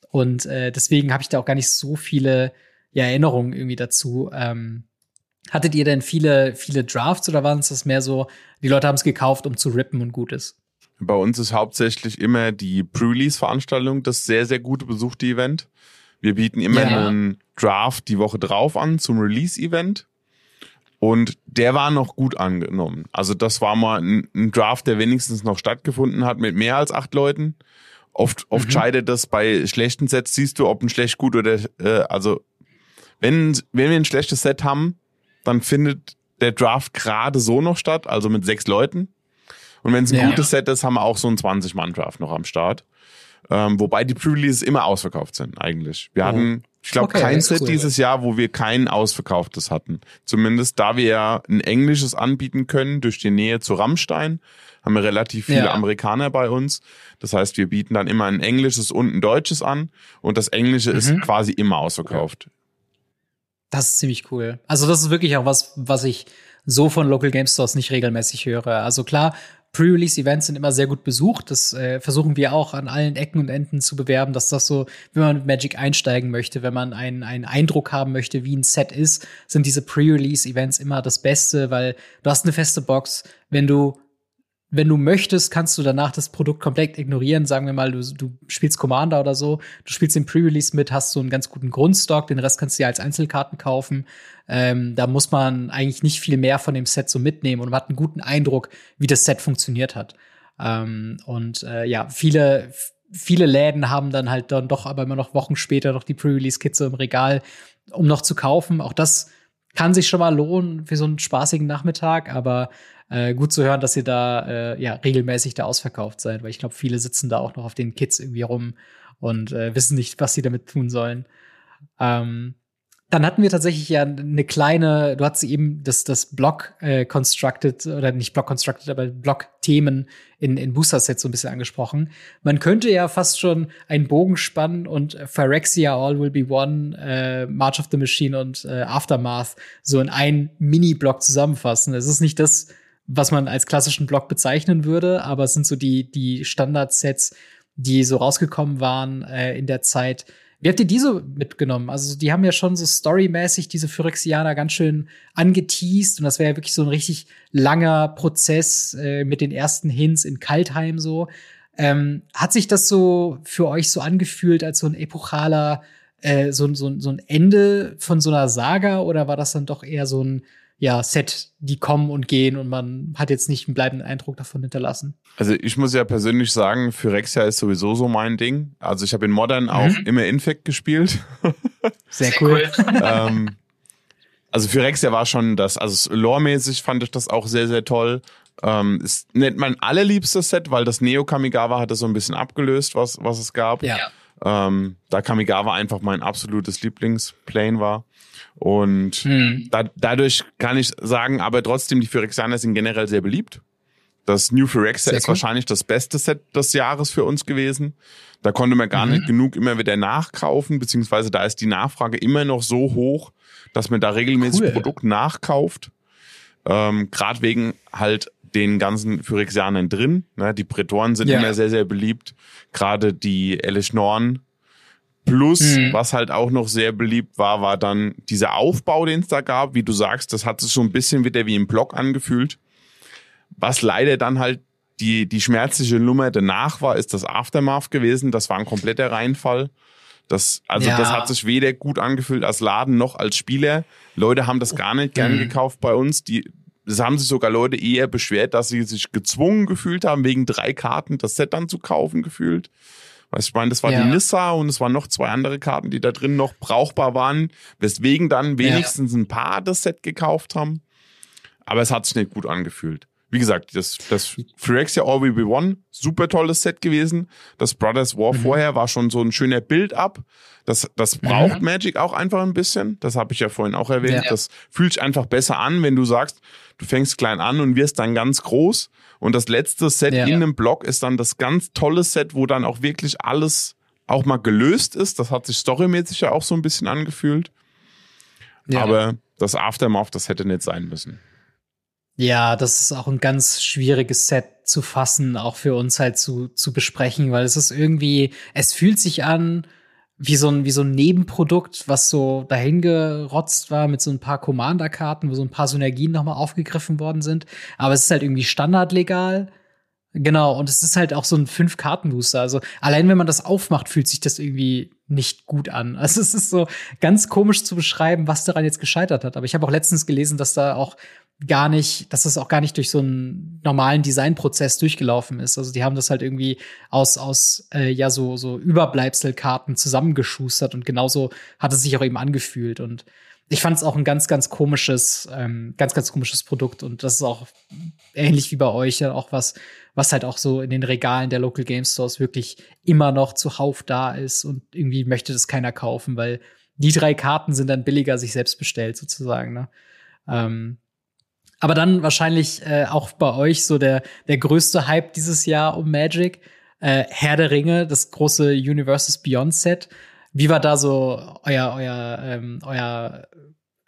Und äh, deswegen habe ich da auch gar nicht so viele ja, Erinnerungen irgendwie dazu. Ähm, hattet ihr denn viele, viele Drafts oder waren es das mehr so, die Leute haben es gekauft, um zu rippen und gut ist? Bei uns ist hauptsächlich immer die Pre-Release-Veranstaltung das sehr, sehr gute besuchte Event. Wir bieten immer ja. einen Draft die Woche drauf an zum Release-Event. Und der war noch gut angenommen. Also das war mal ein, ein, Draft, der wenigstens noch stattgefunden hat mit mehr als acht Leuten. Oft, oft mhm. scheidet das bei schlechten Sets, siehst du, ob ein schlecht gut oder äh, also wenn, wenn wir ein schlechtes Set haben, dann findet der Draft gerade so noch statt, also mit sechs Leuten. Und wenn es ein ja. gutes Set ist, haben wir auch so einen 20-Mann-Draft noch am Start. Ähm, wobei die Pre-Releases immer ausverkauft sind, eigentlich. Wir oh. hatten, ich glaube, okay, kein Set cool. dieses Jahr, wo wir kein ausverkauftes hatten. Zumindest da wir ja ein englisches anbieten können durch die Nähe zu Rammstein, haben wir relativ viele ja. Amerikaner bei uns. Das heißt, wir bieten dann immer ein englisches und ein deutsches an und das englische mhm. ist quasi immer ausverkauft. Das ist ziemlich cool. Also das ist wirklich auch was, was ich so von Local Game Stores nicht regelmäßig höre. Also klar, Pre-Release-Events sind immer sehr gut besucht. Das äh, versuchen wir auch an allen Ecken und Enden zu bewerben, dass das so, wenn man mit Magic einsteigen möchte, wenn man einen, einen Eindruck haben möchte, wie ein Set ist, sind diese Pre-Release-Events immer das Beste, weil du hast eine feste Box. Wenn du wenn du möchtest, kannst du danach das Produkt komplett ignorieren. Sagen wir mal, du, du spielst Commander oder so, du spielst den Pre-Release mit, hast so einen ganz guten Grundstock, den Rest kannst du dir als Einzelkarten kaufen. Ähm, da muss man eigentlich nicht viel mehr von dem Set so mitnehmen und man hat einen guten Eindruck, wie das Set funktioniert hat. Ähm, und äh, ja, viele, viele Läden haben dann halt dann doch aber immer noch Wochen später noch die Pre-Release-Kits im Regal, um noch zu kaufen. Auch das kann sich schon mal lohnen für so einen spaßigen Nachmittag, aber äh, gut zu hören, dass ihr da äh, ja regelmäßig da ausverkauft seid, weil ich glaube, viele sitzen da auch noch auf den Kits irgendwie rum und äh, wissen nicht, was sie damit tun sollen. Ähm, dann hatten wir tatsächlich ja eine kleine, du hattest eben das, das Block äh, Constructed, oder nicht Block Constructed, aber Block-Themen in, in Booster-Sets so ein bisschen angesprochen. Man könnte ja fast schon einen Bogen spannen und Phyrexia All Will Be One, äh, March of the Machine und äh, Aftermath so in einen Mini-Block zusammenfassen. Es ist nicht das, was man als klassischen Block bezeichnen würde, aber es sind so die, die Standard-Sets, die so rausgekommen waren äh, in der Zeit. Wie habt ihr die so mitgenommen? Also, die haben ja schon so storymäßig diese Phyrexianer ganz schön angeteased und das wäre ja wirklich so ein richtig langer Prozess äh, mit den ersten Hints in Kaltheim so. Ähm, hat sich das so für euch so angefühlt als so ein epochaler, äh, so, so, so ein Ende von so einer Saga oder war das dann doch eher so ein ja, Set, die kommen und gehen und man hat jetzt nicht einen bleibenden Eindruck davon hinterlassen. Also ich muss ja persönlich sagen, Phyrexia ist sowieso so mein Ding. Also ich habe in Modern mhm. auch immer Infect gespielt. Sehr, cool. ähm, also Phyrexia war schon das, also loremäßig fand ich das auch sehr, sehr toll. Ähm, ist nicht mein allerliebstes Set, weil das Neo Kamigawa hat das so ein bisschen abgelöst, was, was es gab. Ja. Ähm, da Kamigawa einfach mein absolutes Lieblingsplane war. Und hm. da, dadurch kann ich sagen, aber trotzdem, die Phyrexianer sind generell sehr beliebt. Das New Phyrexia ist wahrscheinlich das beste Set des Jahres für uns gewesen. Da konnte man gar mhm. nicht genug immer wieder nachkaufen, beziehungsweise da ist die Nachfrage immer noch so hoch, dass man da regelmäßig cool. Produkt nachkauft. Ähm, Gerade wegen halt den ganzen Phyrexianern drin. Ne? Die Prätoren sind ja. immer sehr, sehr beliebt. Gerade die Elishnorn Plus, mhm. was halt auch noch sehr beliebt war, war dann dieser Aufbau, den es da gab. Wie du sagst, das hat sich so ein bisschen wieder wie im Block angefühlt. Was leider dann halt die, die schmerzliche Nummer danach war, ist das Aftermath gewesen. Das war ein kompletter Reinfall. Das, also ja. das hat sich weder gut angefühlt als Laden noch als Spieler. Leute haben das gar nicht gern mhm. gekauft bei uns. Die, es haben sich sogar Leute eher beschwert, dass sie sich gezwungen gefühlt haben, wegen drei Karten das Set dann zu kaufen gefühlt. Weißt ich meine, das war ja. die Nissa und es waren noch zwei andere Karten, die da drin noch brauchbar waren, weswegen dann wenigstens ja. ein paar das Set gekauft haben. Aber es hat sich nicht gut angefühlt. Wie gesagt, das, das Phyrexia All We Be One, super tolles Set gewesen. Das Brothers War mhm. vorher war schon so ein schöner Build-up. Das, das braucht mhm. Magic auch einfach ein bisschen. Das habe ich ja vorhin auch erwähnt. Ja. Das fühlt sich einfach besser an, wenn du sagst, du fängst klein an und wirst dann ganz groß. Und das letzte Set ja. in einem Block ist dann das ganz tolle Set, wo dann auch wirklich alles auch mal gelöst ist. Das hat sich storymäßig ja auch so ein bisschen angefühlt. Ja. Aber das Aftermath, das hätte nicht sein müssen. Ja, das ist auch ein ganz schwieriges Set zu fassen, auch für uns halt zu, zu besprechen, weil es ist irgendwie, es fühlt sich an wie so ein, wie so ein Nebenprodukt, was so dahingerotzt war mit so ein paar Commander-Karten, wo so ein paar Synergien nochmal aufgegriffen worden sind. Aber es ist halt irgendwie standardlegal. Genau, und es ist halt auch so ein Fünf-Karten-Booster. Also allein wenn man das aufmacht, fühlt sich das irgendwie nicht gut an. Also es ist so ganz komisch zu beschreiben, was daran jetzt gescheitert hat. Aber ich habe auch letztens gelesen, dass da auch gar nicht, dass das auch gar nicht durch so einen normalen Designprozess durchgelaufen ist. Also die haben das halt irgendwie aus aus äh, ja so so Überbleibselkarten zusammengeschustert und genauso hat es sich auch eben angefühlt und ich fand es auch ein ganz ganz komisches ähm, ganz ganz komisches Produkt und das ist auch ähnlich wie bei euch ja auch was was halt auch so in den Regalen der Local Game Stores wirklich immer noch zuhauf da ist und irgendwie möchte das keiner kaufen, weil die drei Karten sind dann billiger sich selbst bestellt sozusagen. Ne? Ähm, aber dann wahrscheinlich äh, auch bei euch so der, der größte Hype dieses Jahr um Magic. Äh, Herr der Ringe, das große Universes Beyond Set. Wie war da so euer, euer, ähm, euer,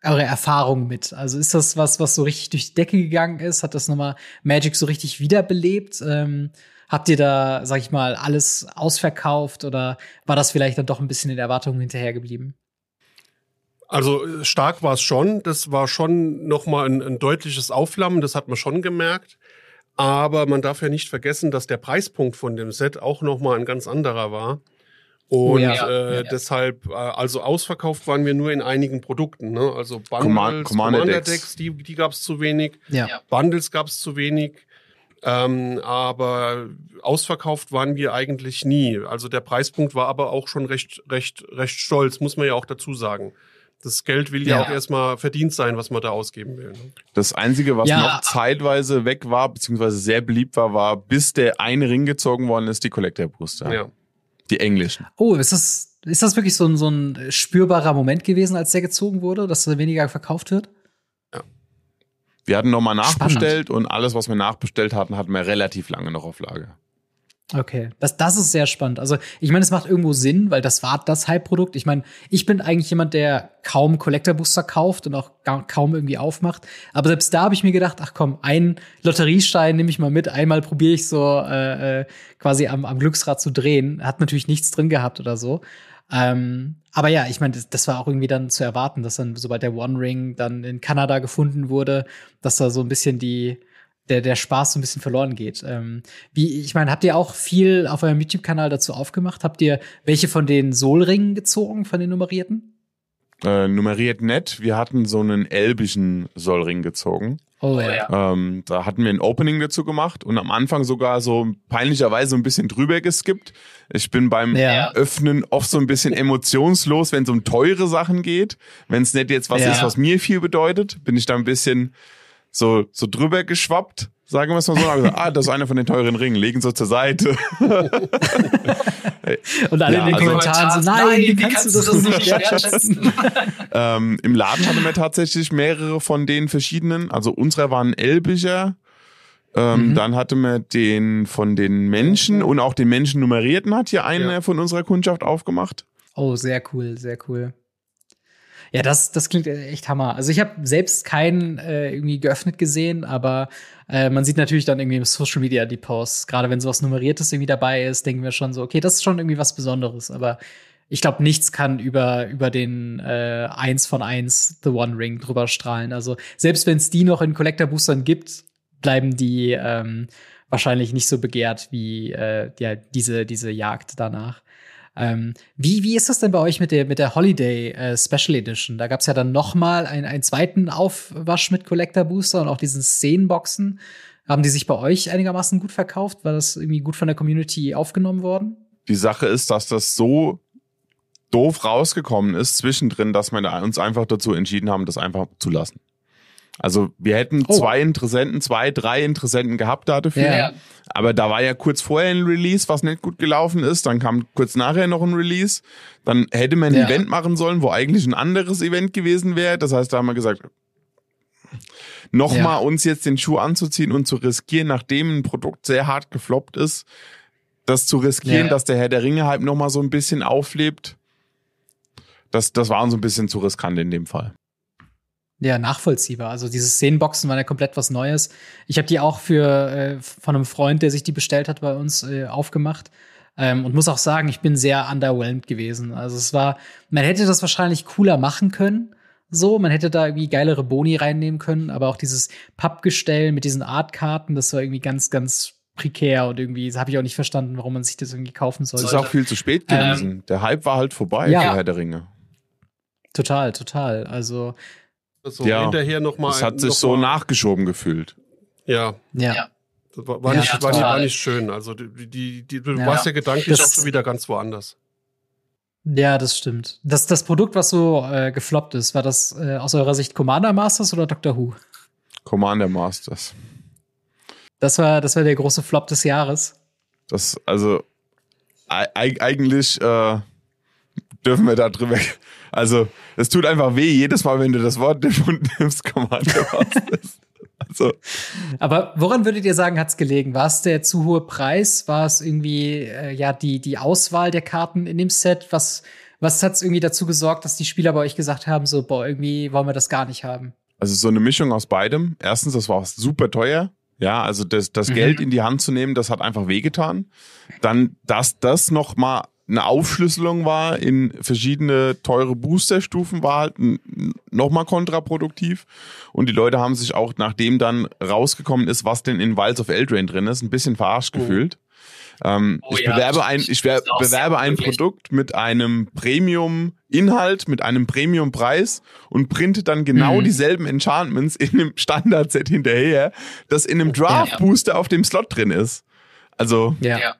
eure Erfahrung mit? Also ist das was, was so richtig durch die Decke gegangen ist? Hat das nochmal Magic so richtig wiederbelebt? Ähm, habt ihr da, sag ich mal, alles ausverkauft oder war das vielleicht dann doch ein bisschen in der Erwartung hinterhergeblieben? Also äh, stark war es schon. Das war schon nochmal ein, ein deutliches Aufflammen, das hat man schon gemerkt. Aber man darf ja nicht vergessen, dass der Preispunkt von dem Set auch nochmal ein ganz anderer war. Und ja, äh, ja, deshalb, äh, also ausverkauft waren wir nur in einigen Produkten. Ne? Also Bundles, Commander, Decks, Decks die, die gab es zu wenig. Ja. Bundles gab es zu wenig. Ähm, aber ausverkauft waren wir eigentlich nie. Also der Preispunkt war aber auch schon recht, recht, recht stolz, muss man ja auch dazu sagen. Das Geld will ja, ja auch erstmal verdient sein, was man da ausgeben will. Ne? Das Einzige, was ja. noch zeitweise weg war, beziehungsweise sehr beliebt war, war, bis der eine Ring gezogen worden ist, die Collector Booster. Ja. Die englischen. Oh, ist das, ist das wirklich so ein, so ein spürbarer Moment gewesen, als der gezogen wurde, dass er weniger verkauft wird? Ja. Wir hatten nochmal nachbestellt Spannend. und alles, was wir nachbestellt hatten, hatten wir relativ lange noch auf Lager. Okay, das, das ist sehr spannend. Also, ich meine, es macht irgendwo Sinn, weil das war das Hype-Produkt. Ich meine, ich bin eigentlich jemand, der kaum Collector Booster kauft und auch kaum irgendwie aufmacht. Aber selbst da habe ich mir gedacht, ach komm, einen Lotteriestein nehme ich mal mit. Einmal probiere ich so äh, äh, quasi am, am Glücksrad zu drehen. Hat natürlich nichts drin gehabt oder so. Ähm, aber ja, ich meine, das, das, war auch irgendwie dann zu erwarten, dass dann, sobald der One Ring dann in Kanada gefunden wurde, dass da so ein bisschen die der, der Spaß so ein bisschen verloren geht. Ähm, wie, ich meine, habt ihr auch viel auf eurem YouTube-Kanal dazu aufgemacht? Habt ihr welche von den Soul-Ringen gezogen, von den nummerierten? Äh, nummeriert nett. Wir hatten so einen elbischen Sollring gezogen. Oh ja. Ähm, da hatten wir ein Opening dazu gemacht und am Anfang sogar so peinlicherweise ein bisschen drüber geskippt. Ich bin beim Ja. Öffnen oft so ein bisschen emotionslos, wenn es um teure Sachen geht. Wenn es nicht jetzt was Ja. ist, was mir viel bedeutet, bin ich da ein bisschen so, so drüber geschwappt. Sagen wir es mal so. Gesagt, ah, das ist einer von den teuren Ringen. Legen so zur Seite. Und alle Ja, in den also- Kommentaren so, nein, wie kannst, du das nicht wertschätzen? Ähm, Im Laden hatten wir tatsächlich mehrere von den verschiedenen. Also unserer war ein Elbischer. Ähm, Mhm. Dann hatte man den von den Menschen und auch den Menschen nummerierten hat hier einer Ja. von unserer Kundschaft aufgemacht. Oh, sehr cool, sehr cool. Ja, das, das klingt echt Hammer. Also ich habe selbst keinen äh, irgendwie geöffnet gesehen, aber äh, man sieht natürlich dann irgendwie im Social Media die Posts. Gerade wenn sowas Nummeriertes irgendwie dabei ist, denken wir schon so, okay, das ist schon irgendwie was Besonderes. Aber ich glaube, nichts kann über, über den äh, 1 von 1 The One Ring drüber strahlen. Also selbst wenn es die noch in Collector-Boostern gibt, bleiben die ähm, wahrscheinlich nicht so begehrt wie äh, ja, diese, diese Jagd danach. Ähm, wie, wie ist das denn bei euch mit der, mit der Holiday äh, Special Edition? Da gab es ja dann noch mal ein, einen zweiten Aufwasch mit Collector Booster und auch diesen Szenenboxen. Haben die sich bei euch einigermaßen gut verkauft? War das irgendwie gut von der Community aufgenommen worden? Die Sache ist, dass das so doof rausgekommen ist zwischendrin, dass wir uns einfach dazu entschieden haben, das einfach zu lassen. Also wir hätten Oh. zwei Interessenten, zwei, drei Interessenten gehabt da dafür. Ja. Aber da war ja kurz vorher ein Release, was nicht gut gelaufen ist. Dann kam kurz nachher noch ein Release. Dann hätte man ein Ja. Event machen sollen, wo eigentlich ein anderes Event gewesen wäre. Das heißt, da haben wir gesagt, nochmal Ja. mal uns jetzt den Schuh anzuziehen und zu riskieren, nachdem ein Produkt sehr hart gefloppt ist, das zu riskieren, Ja. dass der Herr der Ringe halt nochmal so ein bisschen auflebt. Das, das war uns ein bisschen zu riskant in dem Fall. Ja, nachvollziehbar. Also diese Szenenboxen waren ja komplett was Neues. Ich habe die auch für äh, von einem Freund, der sich die bestellt hat, bei uns äh, aufgemacht. Ähm, und muss auch sagen, ich bin sehr underwhelmed gewesen. Also es war, man hätte das wahrscheinlich cooler machen können. So, man hätte da irgendwie geilere Boni reinnehmen können, aber auch dieses Pappgestell mit diesen Artkarten, das war irgendwie ganz, ganz prekär und irgendwie, das habe ich auch nicht verstanden, warum man sich das irgendwie kaufen Es sollte. ist auch viel zu spät Ähm, gewesen. der Hype war halt vorbei ja. für Herr der Ringe. Total, total. Also, So Ja. hinterher noch mal. Es hat sich so mal, nachgeschoben gefühlt. Ja, ja. das war, war, Ja, nicht, war, nicht, war nicht schön. Also die, die, die, du Ja. warst ja gedanklich Das- auch schon wieder ganz woanders. Ja, das stimmt. Das, das Produkt, was so äh, gefloppt ist, war das äh, aus eurer Sicht Commander Masters oder Doctor Who? Commander Masters. Das war, das war der große Flop des Jahres. Das, also, ei- eig- eigentlich äh, dürfen wir da drüber. Also, es tut einfach weh, jedes Mal, wenn du das Wort in den Mund nimmst, Commander. Also, Aber woran würdet ihr sagen, hat's gelegen? War es der zu hohe Preis? War es irgendwie äh, ja die, die Auswahl der Karten in dem Set? Was, was hat's irgendwie dazu gesorgt, dass die Spieler bei euch gesagt haben, so, boah, irgendwie wollen wir das gar nicht haben? also so eine Mischung aus beidem. Erstens, das war super teuer. Ja, also das, das Mhm. Geld in die Hand zu nehmen, das hat einfach wehgetan. Dann, dass das noch mal eine Aufschlüsselung war in verschiedene teure Boosterstufen, war halt n- noch mal kontraproduktiv. Und die Leute haben sich auch, nachdem dann rausgekommen ist, was denn in Wilds of Eldraine drin ist, ein bisschen verarscht Oh. gefühlt. Ähm, Oh ich ja, bewerbe ein, ich bewerbe ein möglich. Produkt mit einem Premium-Inhalt, mit einem Premium-Preis und printe dann genau Mhm. dieselben Enchantments in einem Standard-Set hinterher, das in einem Draft-Booster auf dem Slot drin ist. Also Ja. Ja.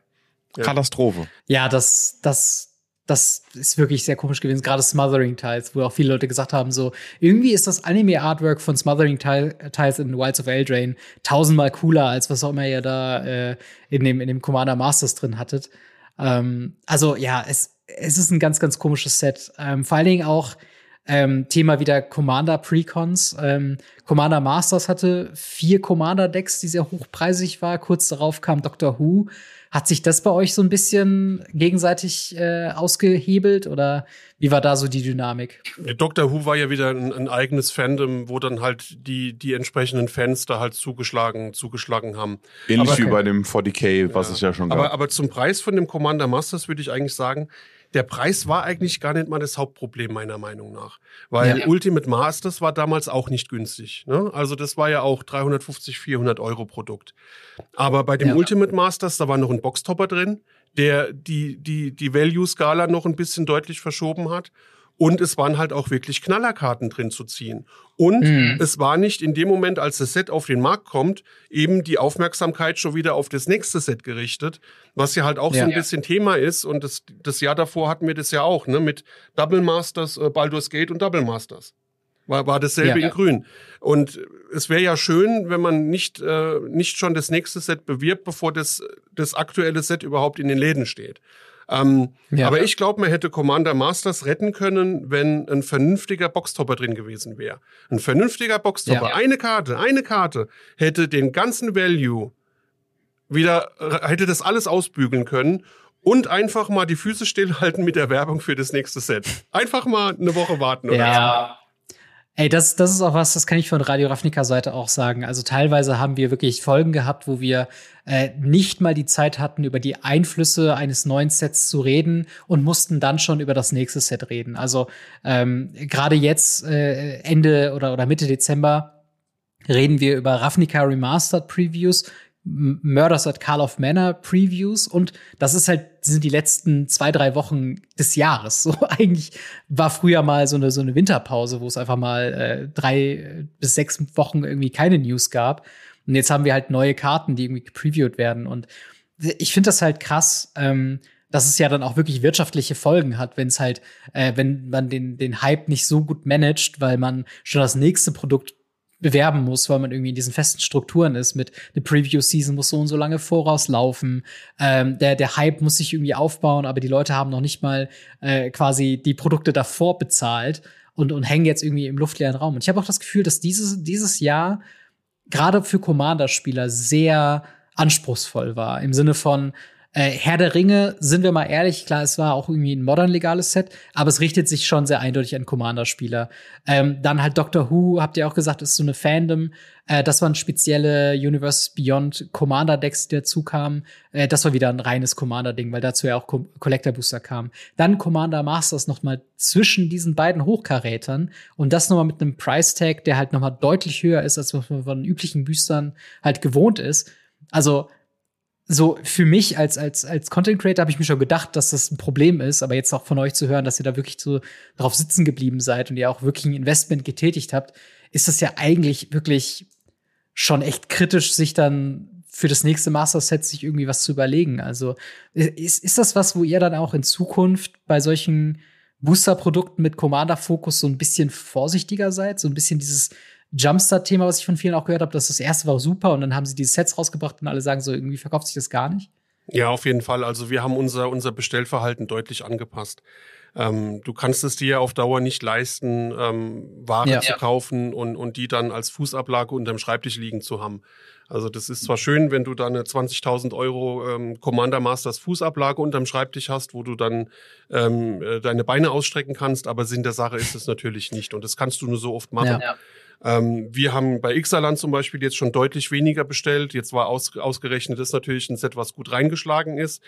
Ja. Katastrophe. Ja, das, das, das ist wirklich sehr komisch gewesen. Gerade Smothering Tiles, wo auch viele Leute gesagt haben, so, irgendwie ist das Anime-Artwork von Smothering Tile- Tiles in Wilds of Eldraine tausendmal cooler, als was auch immer ihr da äh, in, dem, in dem Commander Masters drin hattet. Ähm, also, ja, es, es ist ein ganz, ganz komisches Set. Ähm, vor allen Dingen auch ähm, Thema wieder Commander Precons. Ähm, Commander Masters hatte vier Commander-Decks, die sehr hochpreisig war. Kurz darauf kam Doctor Who. Hat sich das bei euch so ein bisschen gegenseitig äh, ausgehebelt oder wie war da so die Dynamik? Doctor Who war ja wieder ein, ein eigenes Fandom, wo dann halt die, die entsprechenden Fans da halt zugeschlagen, zugeschlagen haben. Ähnlich Aber- wie bei dem 40k, was Ja. es ja schon gab. Aber, aber zum Preis von dem Commander Masters würde ich eigentlich sagen, der Preis war eigentlich gar nicht mal das Hauptproblem meiner Meinung nach. Weil Ja. Ultimate Masters war damals auch nicht günstig. Ne? Also das war ja auch 350, 400 Euro Produkt. Aber bei dem Ja. Ultimate Masters, da war noch ein Boxtopper drin, der die, die, die Value-Skala noch ein bisschen deutlich verschoben hat. Und es waren halt auch wirklich Knallerkarten drin zu ziehen. Und mhm. es war nicht in dem Moment, als das Set auf den Markt kommt, eben die Aufmerksamkeit schon wieder auf das nächste Set gerichtet, was ja halt auch ja. so ein bisschen Thema ist. Und das, das Jahr davor hatten wir das ja auch, ne, mit Double Masters, äh, Baldur's Gate und Double Masters. War, war dasselbe ja, in Grün. Und es wäre ja schön, wenn man nicht, äh, nicht schon das nächste Set bewirbt, bevor das, das aktuelle Set überhaupt in den Läden steht. Ähm, ja. Aber ich glaube, man hätte Commander Masters retten können, wenn ein vernünftiger Boxtopper drin gewesen wäre. Ein vernünftiger Boxtopper, ja. eine Karte, eine Karte hätte den ganzen Value wieder, hätte das alles ausbügeln können und einfach mal die Füße stillhalten mit der Werbung für das nächste Set. Einfach mal eine Woche warten. Oder ja, Ey, das, das ist auch was, das kann ich von Radio Ravnica Seite auch sagen. Also teilweise haben wir wirklich Folgen gehabt, wo wir äh, nicht mal die Zeit hatten, über die Einflüsse eines neuen Sets zu reden und mussten dann schon über das nächste Set reden. Also ähm, gerade jetzt äh, Ende oder, oder Mitte Dezember reden wir über Ravnica Remastered Previews, Murders at Call of Manor Previews und das ist halt, sind die letzten zwei, drei Wochen des Jahres. So eigentlich war früher mal so eine, so eine Winterpause, wo es einfach mal äh, drei bis sechs Wochen irgendwie keine News gab. Und jetzt haben wir halt neue Karten, die irgendwie gepreviewt werden. Und ich finde das halt krass, ähm, dass es ja dann auch wirklich wirtschaftliche Folgen hat, wenn es halt, äh, wenn man den, den Hype nicht so gut managt, weil man schon das nächste Produkt bewerben muss, weil man irgendwie in diesen festen Strukturen ist mit eine Preview-Season muss so und so lange vorauslaufen, ähm, der, der Hype muss sich irgendwie aufbauen, aber die Leute haben noch nicht mal äh, quasi die Produkte davor bezahlt und, und hängen jetzt irgendwie im luftleeren Raum. Und ich habe auch das Gefühl, dass dieses, dieses Jahr gerade für Commander-Spieler sehr anspruchsvoll war, im Sinne von, äh, Herr der Ringe, sind wir mal ehrlich, klar, es war auch irgendwie ein modern legales Set, aber es richtet sich schon sehr eindeutig an Commander-Spieler. Ähm, dann halt Doctor Who, habt ihr auch gesagt, ist so eine Fandom. Äh, das waren spezielle Universe Beyond Commander-Decks, die dazu kamen. Äh, das war wieder ein reines Commander-Ding, weil dazu ja auch Co Collector Booster kam. Dann Commander Masters noch mal zwischen diesen beiden Hochkarätern und das noch mal mit einem Price-Tag, der halt noch mal deutlich höher ist, als was man von üblichen Boostern halt gewohnt ist. Also so für mich als als als Content Creator habe ich mir schon gedacht, dass das ein Problem ist, aber jetzt auch von euch zu hören, dass ihr da wirklich so drauf sitzen geblieben seid und ihr auch wirklich ein Investment getätigt habt, ist das ja eigentlich wirklich schon echt kritisch, sich dann für das nächste Master Set sich irgendwie was zu überlegen. Also ist, ist das was, wo ihr dann auch in Zukunft bei solchen Booster-Produkten mit Commander-Fokus so ein bisschen vorsichtiger seid, so ein bisschen dieses Jumpstart-Thema, was ich von vielen auch gehört habe, dass das erste war super und dann haben sie die Sets rausgebracht und alle sagen so, irgendwie verkauft sich das gar nicht. Ja, auf jeden Fall. Also wir haben unser, unser Bestellverhalten deutlich angepasst. Ähm, du kannst es dir auf Dauer nicht leisten, ähm, Ware ja. zu kaufen und, und die dann als Fußablage unterm Schreibtisch liegen zu haben. Also das ist zwar schön, wenn du da eine 20.000 Euro ähm, Commander Masters Fußablage unterm Schreibtisch hast, wo du dann ähm, äh, deine Beine ausstrecken kannst, aber Sinn der Sache ist es natürlich nicht und das kannst du nur so oft machen. Ja. Ähm, wir haben bei Xaland zum Beispiel jetzt schon deutlich weniger bestellt. Jetzt war aus, ausgerechnet ist natürlich ein Set, was gut reingeschlagen ist.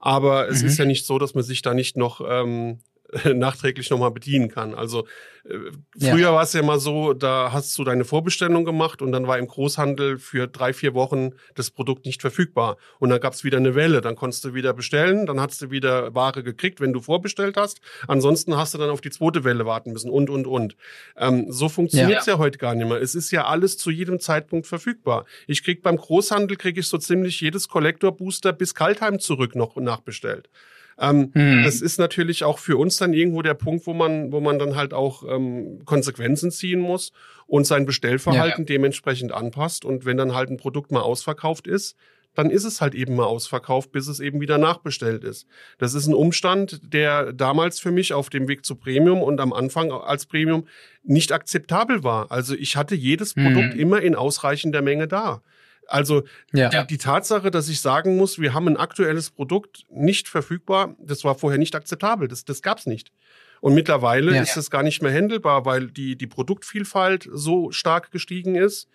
Aber es mhm. ist ja nicht so, dass man sich da nicht noch ähm, nachträglich nochmal bedienen kann. Also äh, früher ja. war es ja mal so, da hast du deine Vorbestellung gemacht und dann war im Großhandel für drei, vier Wochen das Produkt nicht verfügbar. Und dann gab es wieder eine Welle, dann konntest du wieder bestellen, dann hast du wieder Ware gekriegt, wenn du vorbestellt hast. Ansonsten hast du dann auf die zweite Welle warten müssen und, und, und. Ähm, so funktioniert es ja. ja heute gar nicht mehr. Es ist ja alles zu jedem Zeitpunkt verfügbar. Ich krieg beim Großhandel, kriege ich so ziemlich jedes Collector-Booster bis Kaltheim zurück noch nachbestellt. Ähm, hm. Das ist natürlich auch für uns dann irgendwo der Punkt, wo man, wo man dann halt auch ähm, Konsequenzen ziehen muss und sein Bestellverhalten ja. dementsprechend anpasst. Und wenn dann halt ein Produkt mal ausverkauft ist, dann ist es halt eben mal ausverkauft, bis es eben wieder nachbestellt ist. Das ist ein Umstand, der damals für mich auf dem Weg zu Premium und am Anfang als Premium nicht akzeptabel war. Also ich hatte jedes Produkt hm. immer in ausreichender Menge da. Also ja. die, die, Tatsache, dass ich sagen muss, wir haben ein aktuelles Produkt nicht verfügbar, das war vorher nicht akzeptabel. Das, das gab's nicht. Und mittlerweile ja. ist es gar nicht mehr handelbar, weil die, die Produktvielfalt so stark gestiegen ist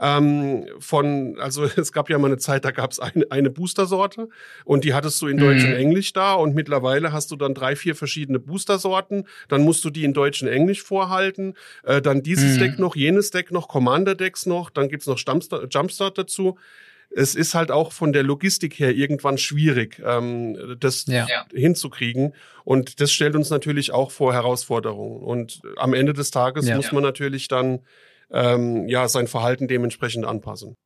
ähm, von, also es gab ja mal eine Zeit, da gab es eine, eine Booster-Sorte und die hattest du in Deutsch mhm. und Englisch da und mittlerweile hast du dann drei, vier verschiedene Booster-Sorten, dann musst du die in Deutsch und Englisch vorhalten, äh, dann dieses mhm. Deck noch, jenes Deck noch, Commander-Decks noch, dann gibt's noch Jumpstart, Jumpstart dazu es ist halt auch von der Logistik her irgendwann schwierig, ähm, das ja. hinzukriegen. Und das stellt uns natürlich auch vor Herausforderungen. Und am Ende des Tages ja. muss man natürlich dann ähm, ja sein Verhalten dementsprechend anpassen.